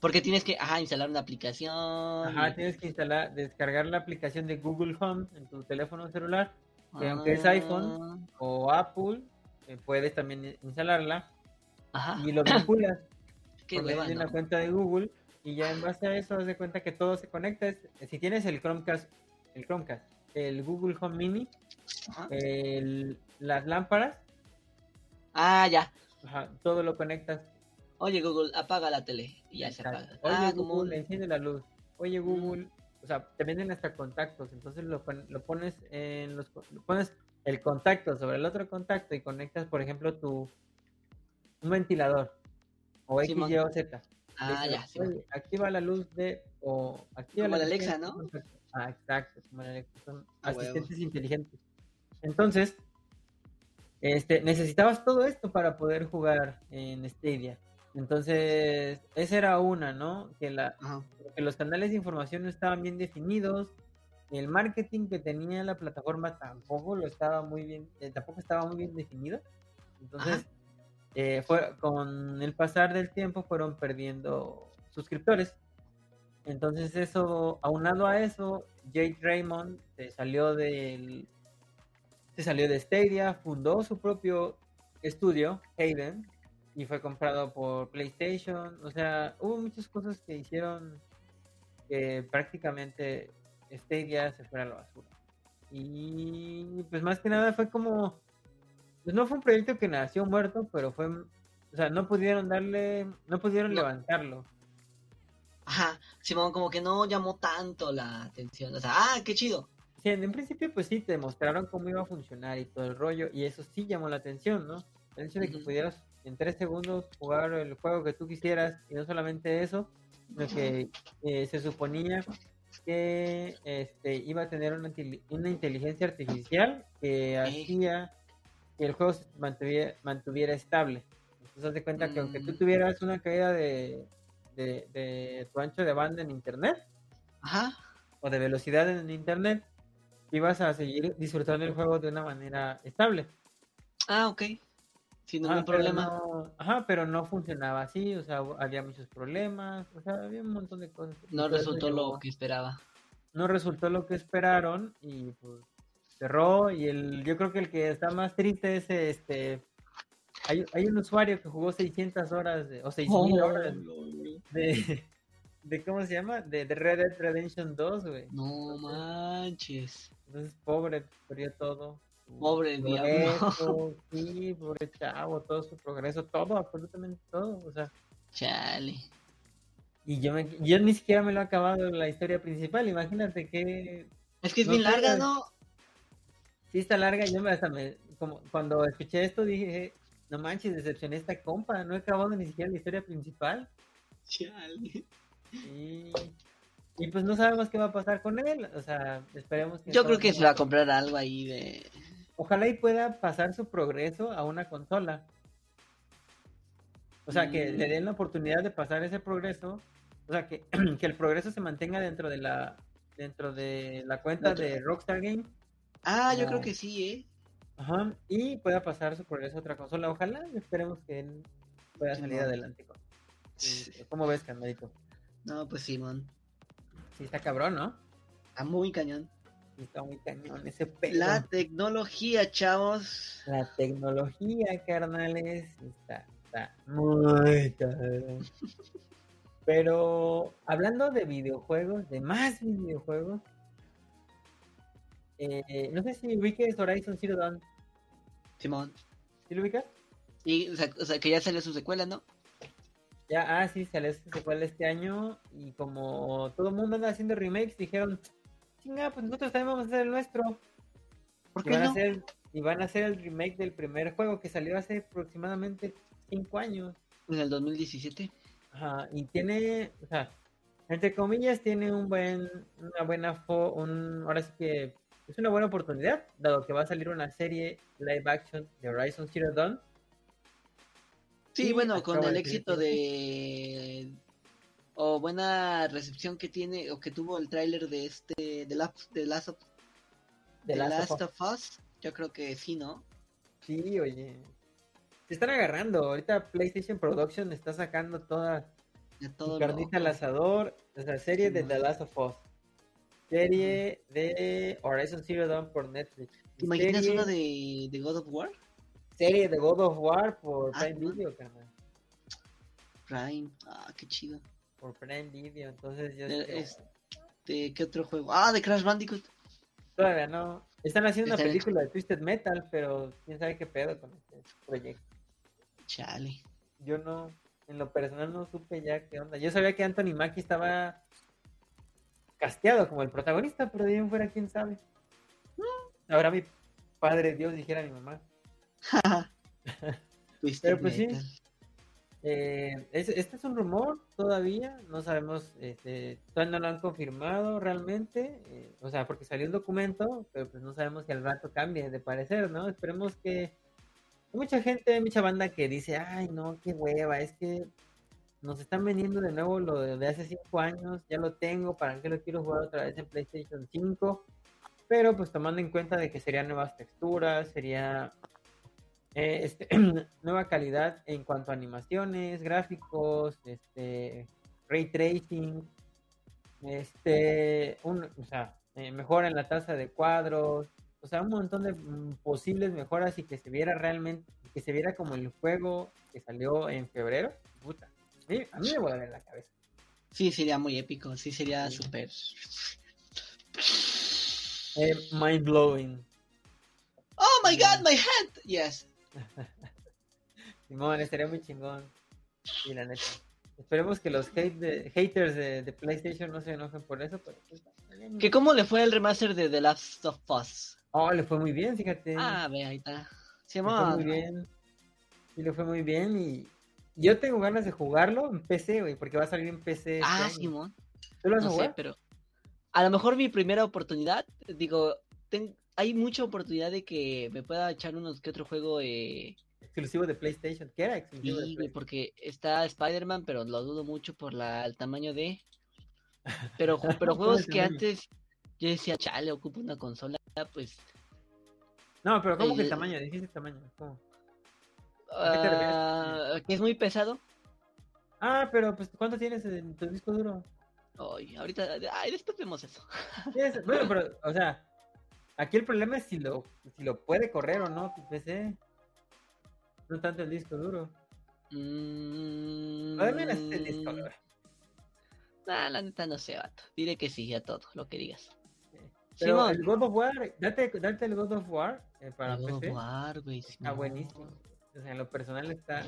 Porque tienes que, ajá, instalar una aplicación. Ajá, tienes que instalar, descargar la aplicación de Google Home en tu teléfono celular, que aunque es iPhone o Apple, eh, puedes también instalarla Ajá. y lo vinculas Qué hueva, de una ¿no? cuenta de Google y ya en base a eso haz de cuenta que todo se conecta. Si tienes el Chromecast, el Chromecast, el Google Home Mini, el- las lámparas, Ah, ya. ajá, todo lo conectas. Oye, Google, apaga la tele. Y ya se apaga. Oye ah, como Google, un- enciende la luz. Oye Google, o sea, te venden hasta contactos, entonces lo, lo pones en los lo pones el contacto sobre el otro contacto y conectas, por ejemplo, tu un ventilador o X. Y o Z. Ah, ya. "Oye, activa la luz de o activa Como la Alexa, ¿no? contacto". Ah, exacto, como la Alexa, son asistentes inteligentes. Entonces, este, necesitabas todo esto para poder jugar en Stadia. Entonces, esa era una, ¿no? Que la, que los canales de información no estaban bien definidos, el marketing que tenía la plataforma tampoco lo estaba muy bien, eh, tampoco estaba muy bien definido. Entonces, eh, fue, con el pasar del tiempo fueron perdiendo suscriptores. Entonces eso, aunado a eso, Jake Raymond se salió del se salió de Stadia, fundó su propio estudio, Hayden, y fue comprado por PlayStation. O sea, hubo muchas cosas que hicieron que prácticamente Stadia se fuera a la basura. Y pues más que nada fue como, pues no fue un proyecto que nació muerto, pero fue, o sea, no pudieron darle, no pudieron No. levantarlo. Ajá. Simón, como que no llamó tanto la atención. O sea, ah, qué chido. Sí, en un principio pues sí, te mostraron cómo iba a funcionar y todo el rollo, y eso sí llamó la atención, ¿no? El hecho de que pudieras en tres segundos jugar el juego que tú quisieras, y no solamente eso, sino que eh, se suponía que este, iba a tener una, una inteligencia artificial que hacía que el juego se mantuviera, mantuviera estable. Entonces, haz de cuenta que aunque tú Mm. tuvieras una caída de, de, de tu ancho de banda en internet, Ajá. o de velocidad en internet, ibas a seguir disfrutando el juego de una manera estable. Ah, ok. Sin ningún pero problema. no- ajá, pero no funcionaba así, o sea, había muchos problemas, o sea, había un montón de cosas. No Entonces, resultó llegó- lo que esperaba. No resultó lo que esperaron y pues cerró y el yo creo que el que está más triste es este hay, hay un usuario que jugó 600 horas de- o 6000 horas de, de ¿cómo se llama? De, de Red Dead Redemption 2, güey. No manches. Entonces, pobre, perdió todo. Pobre diablo. progreso, Sí, pobre chavo, todo su progreso, todo, absolutamente todo. O sea, Chale. y yo, me, yo ni siquiera me lo he acabado la historia principal. Imagínate que Es que es No bien larga. ¿no? sí está larga. Yo me, hasta me, como, cuando escuché esto dije, no manches, decepcioné esta compa. No he acabado ni siquiera la historia principal. Chale. Y, y pues no sabemos qué va a pasar con él. O sea, esperemos que. Yo creo que se va a comprar algo ahí de. Ojalá y pueda pasar su progreso a una consola. O sea, que le den la oportunidad de pasar ese progreso. O sea, que, que el progreso se mantenga dentro de la dentro de la cuenta de Rockstar Game. Ah, yo No. creo que sí, ¿eh? Ajá. Y pueda pasar su progreso a otra consola. Ojalá, esperemos que él pueda salir adelante con. ¿Cómo ves, Carmelito? No, pues Simón. Sí, está cabrón, ¿no? Está muy cañón. Sí, está muy cañón ese pedo. La tecnología, chavos. La tecnología, carnales, está, está muy cabrón. Pero hablando de videojuegos, de más videojuegos, eh, no sé si ubiques Horizon Zero Dawn. Simón. ¿Sí lo ubicas? Y, o sea, o sea, que ya salió su secuela, ¿no? Ya, ah, sí, salió su secuela este año y como todo el mundo anda haciendo remakes, dijeron, chinga, pues nosotros también vamos a hacer el nuestro. ¿Por Y qué van, a no? hacer, y van a hacer el remake del primer juego que salió hace aproximadamente 5 años. En el 2017. Ajá, y tiene, o sea, entre comillas, tiene un buen, una buena, fo un, ahora sí que es una buena oportunidad, dado que va a salir una serie live action de Horizon Zero Dawn. Sí, bueno, con el éxito de o buena recepción que tiene o que tuvo el tráiler de este de, la, de Last of De The Last Last of Us. of Us, yo creo que sí, ¿no? Sí, oye. Se están agarrando. Ahorita PlayStation Production está sacando toda todo carnita al asador. O sea, serie Sí, de. The Last of Us. Serie de Horizon Zero Dawn por Netflix. ¿Te imaginas serie, uno de, de God of War? Serie de God of War por Ah, Prime. Video, carnal. Prime. Ah, qué chido. Por Prime Video. Entonces yo De, ¿Qué otro juego? Ah, de Crash Bandicoot. todavía no. Están haciendo una película de Twisted Metal, pero quién sabe qué pedo con este proyecto. Chale. Yo no, en lo personal no supe ya qué onda. Yo sabía que Anthony Mackie estaba casteado como el protagonista, pero de ahí en fuera quién sabe. Ahora mi padre Dios dijera a mi mamá. Pero pues sí. Eh, es- este es un rumor todavía, no sabemos, este, todavía no lo han confirmado realmente, eh, o sea, porque salió un documento, pero pues no sabemos si al rato cambie de parecer, ¿no? Esperemos que hay mucha gente, hay mucha banda que dice, ay, no, qué hueva, es que nos están vendiendo de nuevo lo de, de hace cinco años, ya lo tengo, ¿para qué lo quiero jugar otra vez en PlayStation 5? Pero pues tomando en cuenta de que serían nuevas texturas, sería eh, este, nueva calidad en cuanto a animaciones, gráficos, este, ray tracing, este, un, o sea, eh, mejora en la tasa de cuadros, o sea, un montón de mm, posibles mejoras y que se viera realmente, que se viera como el juego que salió en febrero. Puta, a mí, a mí me vuelve la cabeza. Sí, sería muy épico. Sí, sería Sí. súper. Eh, mind blowing. Oh my god, my hand. Yes. Simón, estaría muy chingón. Sí, la neta. Esperemos que los hate de- haters de, de PlayStation no se enojen por eso, pero pues, ¿Que ¿Cómo le fue el remaster de The Last of Us? Oh, le fue muy bien, fíjate. Ah, ve, ahí está. le fue Simón. muy bien. Sí, le fue muy bien y yo tengo ganas de jugarlo en PC, güey, porque va a salir en PC. este Ah. Simón. ¿Tú lo No sé, pero. A lo mejor mi primera oportunidad, digo, ten- hay mucha oportunidad de que me pueda echar unos que otro juego. Eh, Exclusivo de PlayStation. ¿Qué era exclusivo de sí, güey, PlayStation? porque está Spider-Man, pero lo dudo mucho por la, el tamaño de. Pero, pero ¿Cómo juegos que antes yo decía, chale, ocupo una consola, pues. No, pero ¿cómo que el- tamaño? Dijiste tamaño. ¿Cómo? qué te refieres? ah, que es muy pesado. Ah, pero pues ¿cuánto tienes en tu disco duro? Ay, ahorita, ay, después vemos eso. Bueno, pero, o sea, aquí el problema es si lo, si lo puede correr o no tu PC. No tanto el disco duro. Mm, Además, el disco duro. Nah, la neta no sé, vato. Diré que sí a todo, lo que digas. Pero el God of War, date, date el God of War eh, para God of PC. War, güey, Está buenísimo. O sea, en lo personal está,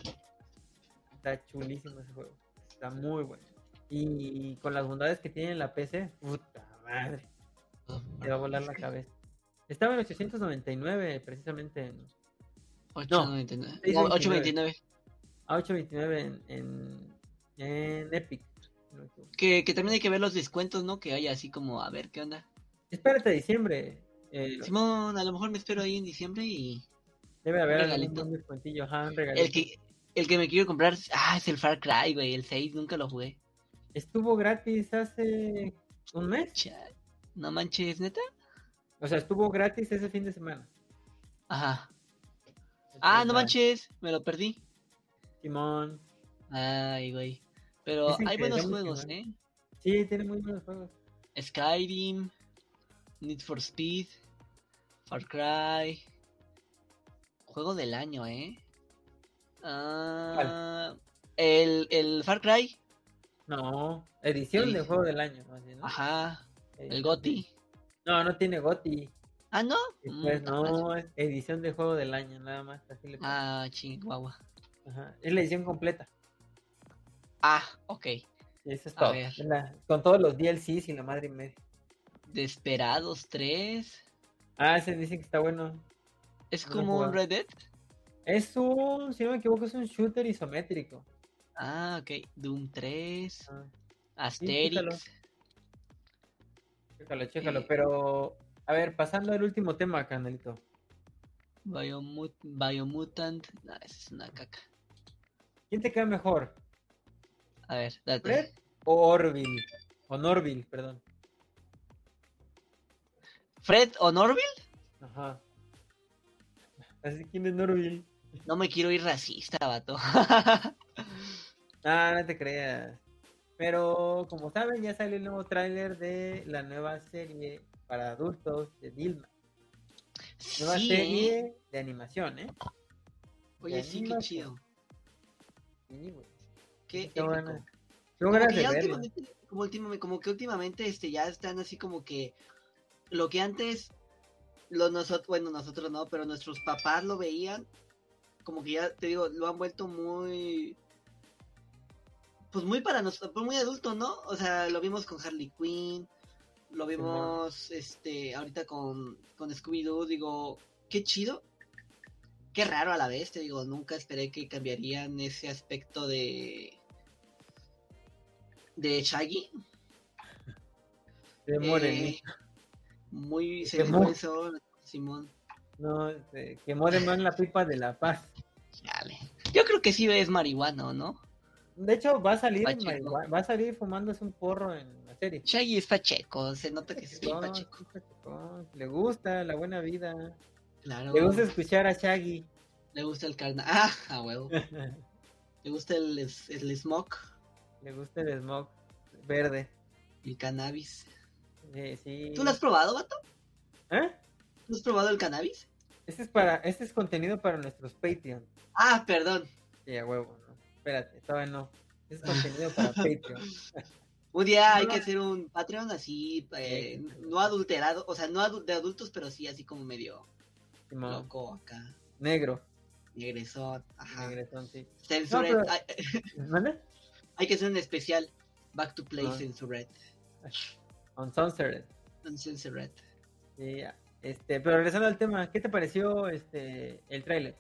está chulísimo ese juego. Está muy bueno. Y con las bondades que tiene la PC, puta madre, te va a volar la cabeza. Estaba en 899 precisamente en, 8.99. Sí, No, 8.29. 8.29. a 829 en, en, en Epic. Que, que también hay que ver los descuentos, ¿no? Que haya así como, a ver qué onda. Espérate a diciembre. eh, Simón, a lo mejor me espero ahí en diciembre y debe haber un descuentillo. Ajá, un regalito. el que el que me quiero comprar, ah, es el Far Cry, güey, el 6, nunca lo jugué. Estuvo gratis hace un mes. No manches, neta. O sea, estuvo gratis ese fin de semana. Ajá. Ah, no manches, me lo perdí. Simón. Ay, güey. Pero Dicen hay buenos juegos. ¿eh? Sí, tiene muy buenos juegos. Skyrim, Need for Speed, Far Cry. Juego del año, ¿eh? Ah, el, el Far Cry, No, edición de juego del año. ajá, el GOTI. No, no tiene GOTI. Ah, ¿no? Y Mm, Pues no, es edición de juego del año, nada más. Así le. Ah, chihuahua. Ajá, Es la edición completa. Ah, ok. Eso es A todo. ver. La- con todos los DLCs y la madre y media. Desperados 3. Ah, ese dicen que está bueno. Es No como un. Red Dead. Es un, si no me equivoco, es un shooter isométrico. Ah, ok. Doom 3. Ah. Asterix. Chécalo, chécalo. Eh. Pero, a ver, pasando al último tema, canalito. Biomut Biomutant. No, esa es una caca. ¿Quién te queda mejor? A ver, date. ¿Fred o Orville? O Norville, perdón. ¿Fred o Norville? Ajá. Así, ¿quién es Norby? No me quiero ir racista, vato. Ah, no te creas. Pero como saben, ya salió el nuevo tráiler de la nueva serie para adultos de Dilma. Nueva Sí, serie ¿eh? de animación, ¿eh? Oye, sí, qué chido. Sí, güey. Qué. Tengo Como que últimamente, como, últimamente- como que últimamente este, ya están así como que lo que antes, lo nosotros, bueno, nosotros no, pero nuestros papás lo veían, como que ya, te digo, lo han vuelto muy, pues muy para nosotros, muy adulto, ¿no? O sea, lo vimos con Harley Quinn, lo vimos, este, ahorita con, con Scooby-Doo, digo, qué chido. Qué raro a la vez, te digo, nunca esperé que cambiarían ese aspecto de de Shaggy. De Eh, morenito. muy se Simón. No, este, quemó de más la pipa de la paz. Chale. Yo creo que sí es marihuana, ¿no? De hecho, va a salir, va a salir fumándose un porro en la serie. Shaggy es pacheco, se nota que sí es No, pacheco. Le gusta la buena vida. Claro. Le gusta escuchar a Shaggy. Le gusta el carna. Ah, a huevo. Le gusta el, el smoke, Le gusta el smog verde. el cannabis. Eh, sí. ¿Tú lo has probado, vato? ¿Eh? ¿Tú has probado el cannabis? Este es para, este es contenido para nuestros Patreon. Ah, perdón. Sí, a huevo. Espérate, todavía no. Es contenido para Patreon. Un día hay No. que hacer un Patreon así, eh, no adulterado, o sea, no adu- de adultos, pero sí así como medio loco acá. Negro. Negresón, ajá. Negretón, sí. Censured. No, pero- hay, que hacer un especial. Back to Play Ah. Censured. On Sunset. Uncensored. Sí, este, pero regresando al tema, ¿qué te pareció este el tráiler?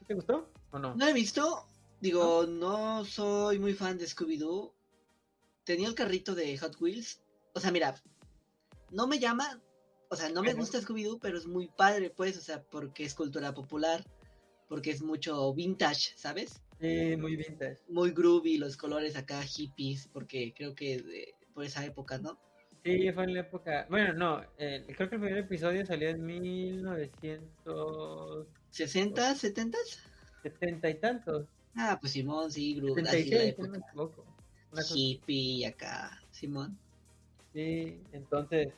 ¿Sí ¿Te gustó o no? He visto. Digo, no soy muy fan de Scooby-Doo. Tenía el carrito de Hot Wheels. O sea, mira, no me llama. O sea, no me Ajá. gusta Scooby-Doo, pero es muy padre, pues. O sea, porque es cultura popular. Porque es mucho vintage, ¿sabes? Sí, muy vintage. Muy groovy, los colores acá hippies. Porque creo que de- por esa época, ¿no? Sí, fue en la época. Bueno, no, eh, creo que el primer episodio salió en 1970 ¿60, 70? Y tantos. Ah, pues Simón, sí, groovy. Así la 76, no Hippie acá, Simón. Sí, entonces,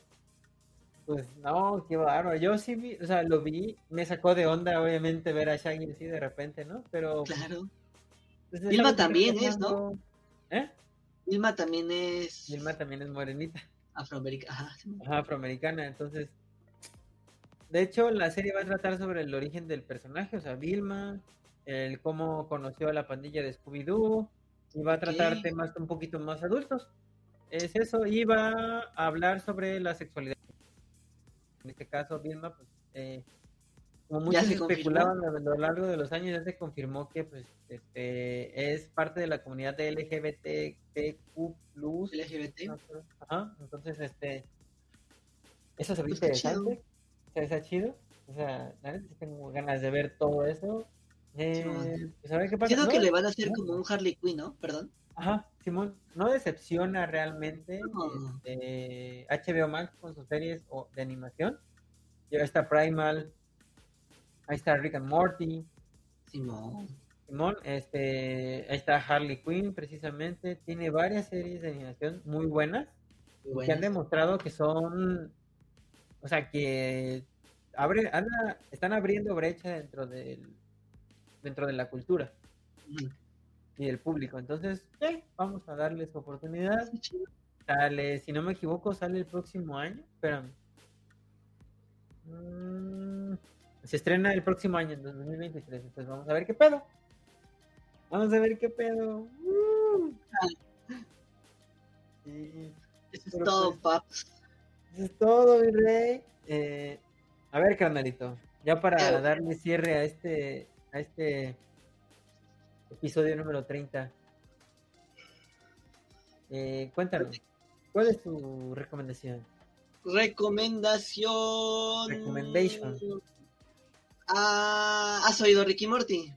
pues no, qué bárbaro. Yo sí vi, o sea, lo vi, me sacó de onda, obviamente, ver a Shaggy así de repente, ¿no? Pero. Claro. pues, Vilma también es, recordando- ¿Eh? Vilma también es Vilma también es morenita, afroamericana. Ajá, Simón. ajá, afroamericana, entonces. De hecho, la serie va a tratar sobre el origen del personaje, o sea, Vilma, el cómo conoció a la pandilla de Scooby-Doo, y va a tratar temas un poquito más adultos. Es eso, y va a hablar sobre la sexualidad. En este caso, Vilma, pues, eh, como ¿Ya muchos confirmó? especulaban a lo largo de los años, ya se confirmó que pues, este, es parte de la comunidad de LGBTQ+. LGBT. Ajá, entonces, este, eso se ve Pues chido. interesante, se ve está chido, o sea, la tengo ganas de ver todo eso, eh, pues a ver qué pasa, Siento ¿no? que le van a hacer como un Harley Quinn, ¿no? Perdón. Ajá, Simón, no decepciona realmente No. este, HBO Max con sus series o- de animación, ya está Primal, ahí está Rick and Morty, Simón. Simón, este, ahí está Harley Quinn precisamente, tiene varias series de animación muy buenas, Muy que han demostrado que son, o sea, que abre, anda- están abriendo brecha dentro del, dentro de la cultura y del público. Entonces, eh, vamos a darles oportunidad. Sale, si no me equivoco, sale el próximo año. Espérame. Mm, se estrena el próximo año, en 2023. Entonces vamos a ver qué pedo. Vamos a ver qué pedo. Uh. Sí. Eso es Pero todo, pues- paps. Eso es todo, mi rey. Eh, a ver, carnalito, ya para darle cierre a este, a este episodio número 30. Eh, cuéntanos, ¿cuál es tu recomendación? Recomendación. Recommendation. Ah, ¿Has oído Ricky Morty?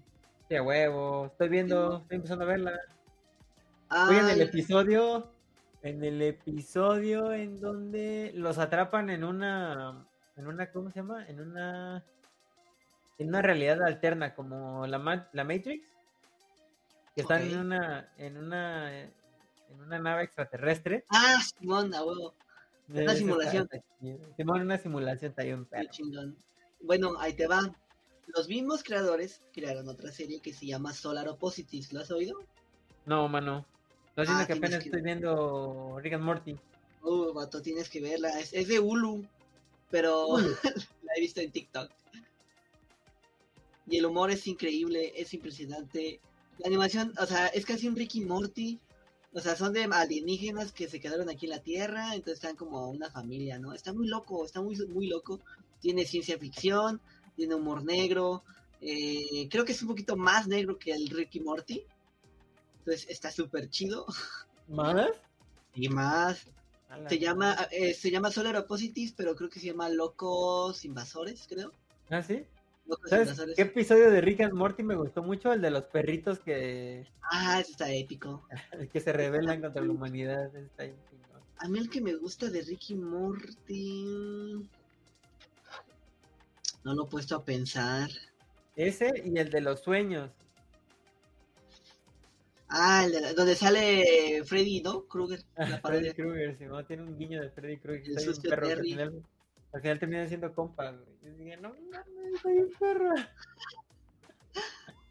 Sí, a huevo, estoy viendo, estoy empezando a verla. Voy en el episodio, en el episodio en donde los atrapan en una, en una, ¿cómo se llama? En una, en una realidad alterna como la, Ma- la Matrix, que están en una en una en una nave extraterrestre. Ah, Simón, a huevo. Una está- simulación. Simón, una simulación está bien chingón. Bueno, ahí te va. Los mismos creadores crearon otra serie que se llama Solar Opposites. ¿Lo has oído? No, mano. Estoy haciendo Ah, que apenas que- estoy viendo Rick and Morty. Uh, vato, tienes que verla. Es, es de Hulu, pero la he visto en TikTok. Y el humor es increíble, es impresionante. La animación, o sea, es casi un Ricky Morty. O sea, son de alienígenas que se quedaron aquí en la Tierra, entonces están como una familia, ¿no? Está muy loco, está muy, muy loco. Tiene ciencia ficción, tiene humor negro. eh, creo que es un poquito más negro que el Ricky Morty. Entonces está súper chido. ¿Más? Y más, la se llama, eh, se llama Solar Opposites, pero creo que se llama Locos Invasores, creo. ¿Ah, sí? Locos ¿Sabes Invasores. qué episodio de Rick and Morty me gustó mucho? El de los perritos que, Ah, está épico. que se rebelan contra la humanidad. Está. A mí el que me gusta de Ricky Morty... No lo he puesto a pensar. Ese y el de los sueños. Ah, el de la- donde sale Freddy, ¿no? Krueger. La Freddy. Krueger, sí, ¿no? Tiene un guiño de Freddy Krueger. El sucio Terry. final, al final termina siendo compa, güey. Yo dije, no mames, soy un perro.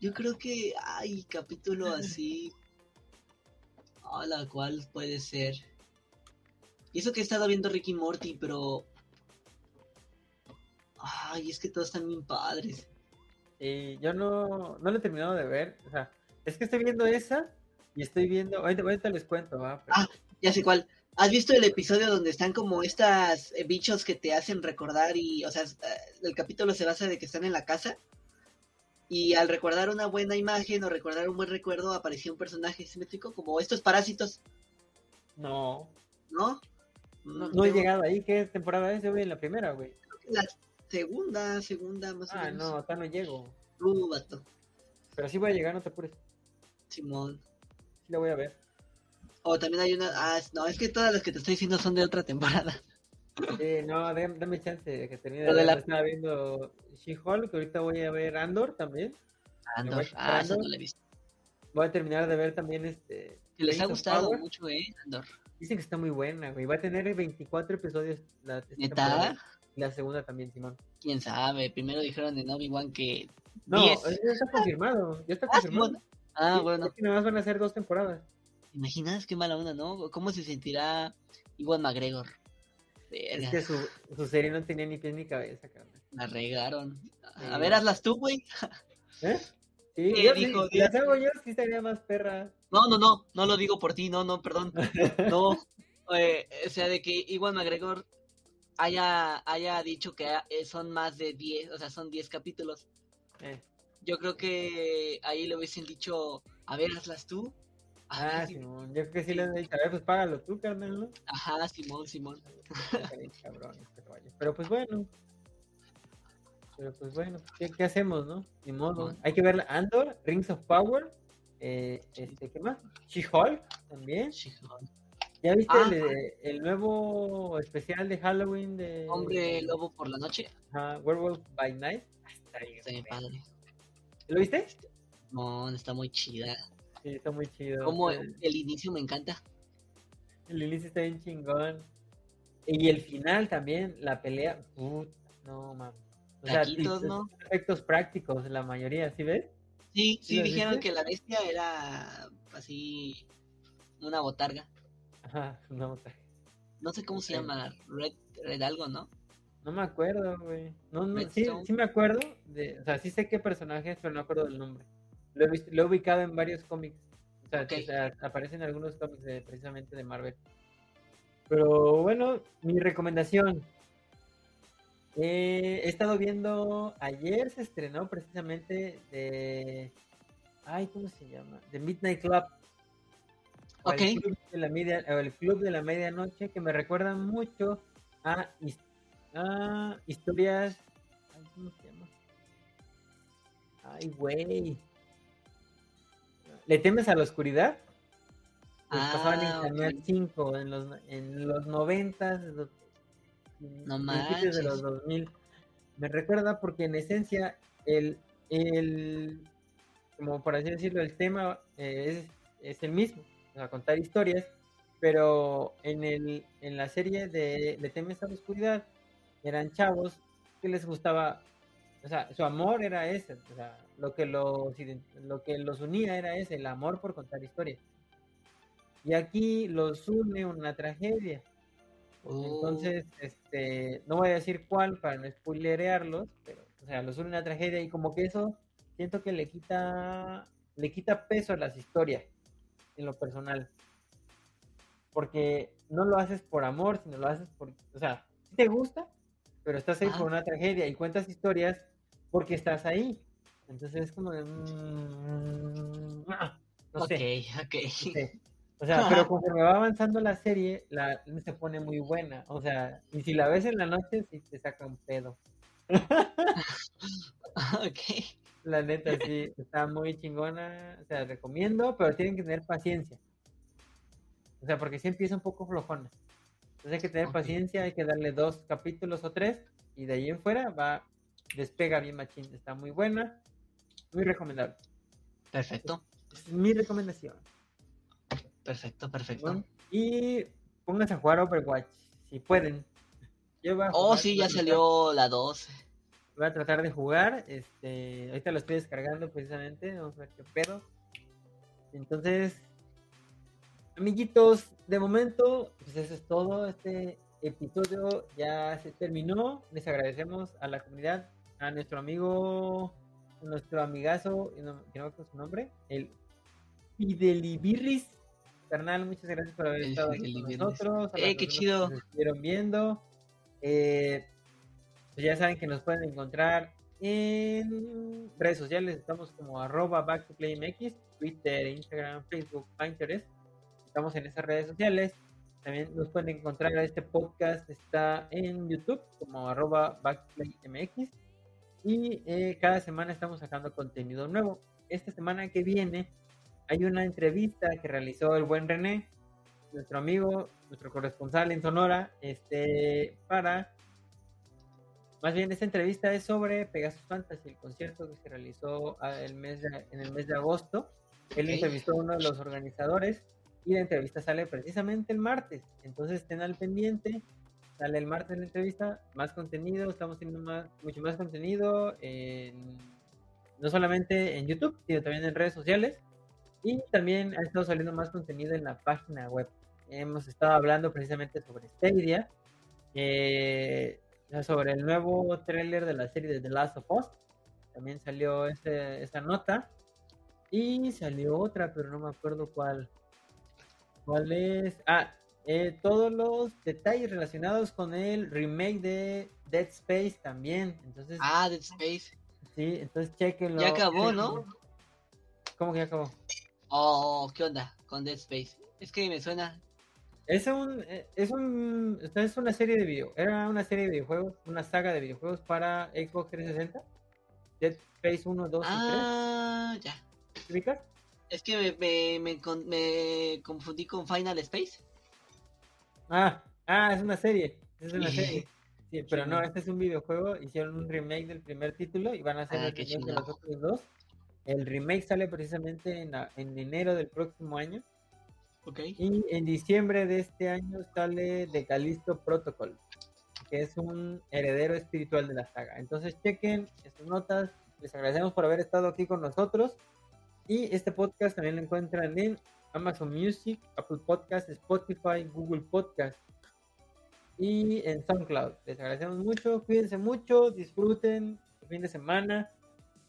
Yo creo que hay capítulo así. A la cual puede ser. Y eso que he estado viendo Ricky Morty, pero. Ay, es que todos están bien padres. Y yo no, no lo he terminado de ver. O sea, es que estoy viendo esa y estoy viendo. Ahorita, ahorita les cuento, ¿va? Pero- Ah. Ya sé cuál. ¿Has visto el episodio donde están como estas eh, bichos que te hacen recordar y, o sea, eh, el capítulo se basa de que están en la casa y al recordar una buena imagen o recordar un buen recuerdo aparecía un personaje simétrico como estos parásitos, no, ¿no? no, Mm, no he llegado ahí. ¿Qué temporada es? Yo voy en la primera, güey. creo que La segunda, segunda más o Ah, menos. no, acá no llego. Uh. Pero sí voy a llegar, no te apures. Simón. Sí la voy a ver. O también hay una, ah, no, es que todas las que te estoy diciendo son de otra temporada. Sí, no, dame, dame chance de que termine de la- ver. Estaba viendo She-Hulk, que ahorita voy a ver Andor también. Andor, ah, esperando. no la he visto. Voy a terminar de ver también este. Que les ha gustado Power. mucho, eh, Andor. Dicen que está muy buena, güey. Va a tener 24 episodios la ¿Neta? la segunda también, Simón. Quién sabe, primero dijeron en Obi-Wan que No, 10. ya está confirmado. Ya está Ah, confirmado. Ah, bueno. es que nada más van a ser dos temporadas. ¿Te imaginas qué mala onda, no? ¿Cómo se sentirá Iwan McGregor? Es que su, su serie no tenía ni pies ni cabeza, cabrón. la regaron. A Sí. ver, hazlas tú, güey. ¿Eh? Sí, ¿Qué yo, dijo si las hago yo, sí estaría más perra. No, no, no, no lo digo por ti, no, no, perdón. No, eh, o sea, de que Iwan McGregor haya, haya dicho que eh, son más de 10, o sea, son 10 capítulos. Eh, Yo creo que ahí le hubiesen dicho, a ver, hazlas tú. Ah, Simón. Yo creo que sí les he dicho, a ver, pues págalo tú, carnal, ¿no? Ajá, Simón, Simón. Cabrón este caballo. Pero pues bueno. Pero pues bueno, ¿qué, qué hacemos, no? Ni modo. Hay que ver Andor, Rings of Power. Eh, este, ¿Qué más? She-Hulk también. Chingón. ¿Ya viste Ah. el, el nuevo especial de Halloween de Hombre lobo por la noche. Ajá, Werewolf by Night? Ah, Está bien, Está bien padre. ¿Lo viste? No, está muy chida. Sí, está muy chido. Como el inicio me encanta. El inicio está bien chingón. Y el final también, la pelea. Puta, no mames. O sea, Taquitos, ¿no? efectos prácticos, la mayoría, ¿sí ves? Sí, ¿Sí dijeron viste? que la bestia era así una botarga. Ajá, no, No sé cómo se llama, Red, Red algo, ¿no? no me acuerdo, güey. No, no, sí, sí me acuerdo. De, o sea, sí sé qué personaje es, pero no acuerdo del nombre. Lo he, visto- lo he ubicado en varios cómics. O sea, aparecen algunos cómics de, precisamente de Marvel. Pero bueno, mi recomendación. Eh, he estado viendo, ayer se estrenó precisamente de, ay, ¿cómo se llama? De Midnight Club. O Ok. El club de la media, o el club de la medianoche que me recuerda mucho a, a historias, ay, ¿cómo se llama? Ay, güey. ¿Le temes a la oscuridad? Pues pasaban Ah, en Canal ok. 5 en los, en los 90, en los- No principios de los manches. 2000. Me recuerda porque en esencia el, el, como por así decirlo, el tema eh, es, es el mismo, o sea, contar historias, pero en, el, en la serie de Le temes a la oscuridad eran chavos que les gustaba, o sea, su amor era ese, o sea, lo que los, lo que los unía era ese, el amor por contar historias. Y aquí los une una tragedia. Oh, Entonces, este, no voy a decir cuál para no spoilerearlos, pero, o sea, los une una tragedia y como que eso siento que le quita, le quita peso a las historias en lo personal. Porque no lo haces por amor, sino lo haces por, o sea, sí te gusta, pero estás ahí Ah. por una tragedia y cuentas historias porque estás ahí. Entonces es como de, mm, ah, no ok, sé. ok. Sí. O sea, pero conforme va avanzando la serie, la se pone muy buena. O sea, y si la ves en la noche, sí te saca un pedo. ok. La neta, sí, está muy chingona. O sea, recomiendo, pero tienen que tener paciencia. O sea, porque sí empieza un poco flojona. Entonces hay que tener paciencia, hay que darle dos capítulos o tres. Y de ahí en fuera va, despega bien machín. Está muy buena, muy recomendable. Perfecto, Es mi recomendación. perfecto, perfecto. Y pónganse a jugar Overwatch, si pueden. Yo voy a Oh, sí, ya salió la 2. Voy a tratar de jugar. Este, ahorita lo estoy descargando precisamente. Vamos a ver qué pedo. Entonces, amiguitos, de momento, pues eso es todo. Este episodio ya se terminó. Les agradecemos a la comunidad, a nuestro amigo, nuestro amigazo, que no me acuerdo su nombre, el Fidelibirris. Carnal, muchas gracias por haber El estado aquí con nosotros. Eh, qué chido. que nos estuvieron viendo. Eh, pues ya saben que nos pueden encontrar en redes sociales. Estamos como arroba back to play MX, Twitter, Instagram, Facebook, Pinterest. Estamos en esas redes sociales. También nos pueden encontrar este podcast. Está en YouTube como arroba. Y eh, cada semana estamos sacando contenido nuevo. Esta semana que viene hay una entrevista que realizó el buen René, nuestro amigo, nuestro corresponsal en Sonora, este, para más bien, esta entrevista es sobre Pegasus Fantasy, el concierto que se realizó ah, el mes de- en el mes de agosto. Él Ok. entrevistó a uno de los organizadores y la entrevista sale precisamente el martes. Entonces estén al pendiente. Sale el martes la entrevista, más contenido, estamos teniendo más, mucho más contenido, en- no solamente en YouTube, sino también en redes sociales. Y también ha estado saliendo más contenido en la página web. Hemos estado hablando precisamente sobre Stadia. eh, sobre el nuevo tráiler de la serie de The Last of Us. También salió ese- esa nota. Y salió otra, pero no me acuerdo cuál. ¿Cuál es? Ah, eh, todos los detalles relacionados con el remake de Dead Space también. Entonces, Ah, Dead Space. sí, entonces chequenlo. Ya acabó, ¿no? ¿Cómo que ya acabó? Oh, ¿qué onda con Dead Space? Es que me suena. Es un, eh, es un, es una serie de video, era una serie de videojuegos, una saga de videojuegos para Xbox 360, Dead Space 1, 2 Ah, ya. y 3, ¿te ubicas? Es que me, me, me, me confundí con Final Space. Ah, ah, es una serie, es una serie. Sí, pero no, este es un videojuego, hicieron un remake del primer título y van a hacer Ah, el remake de los otros dos. El remake sale precisamente en, la- en enero del próximo año Ok. y en diciembre de este año sale The Callisto Protocol, que es un heredero espiritual de la saga. Entonces chequen estas notas, les agradecemos por haber estado aquí con nosotros y este podcast también lo encuentran en Amazon Music, Apple Podcast, Spotify, Google Podcast. Y en SoundCloud. Les agradecemos mucho, cuídense mucho, disfruten el fin de semana,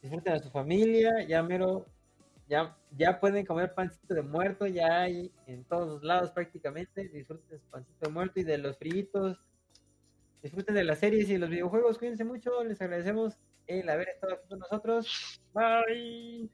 disfruten a su familia, ya mero, ya, ya pueden comer pancito de muerto, ya hay en todos lados prácticamente, disfruten su pancito de muerto y de los fritos, disfruten de las series y los videojuegos, cuídense mucho, les agradecemos el haber estado aquí con nosotros, bye.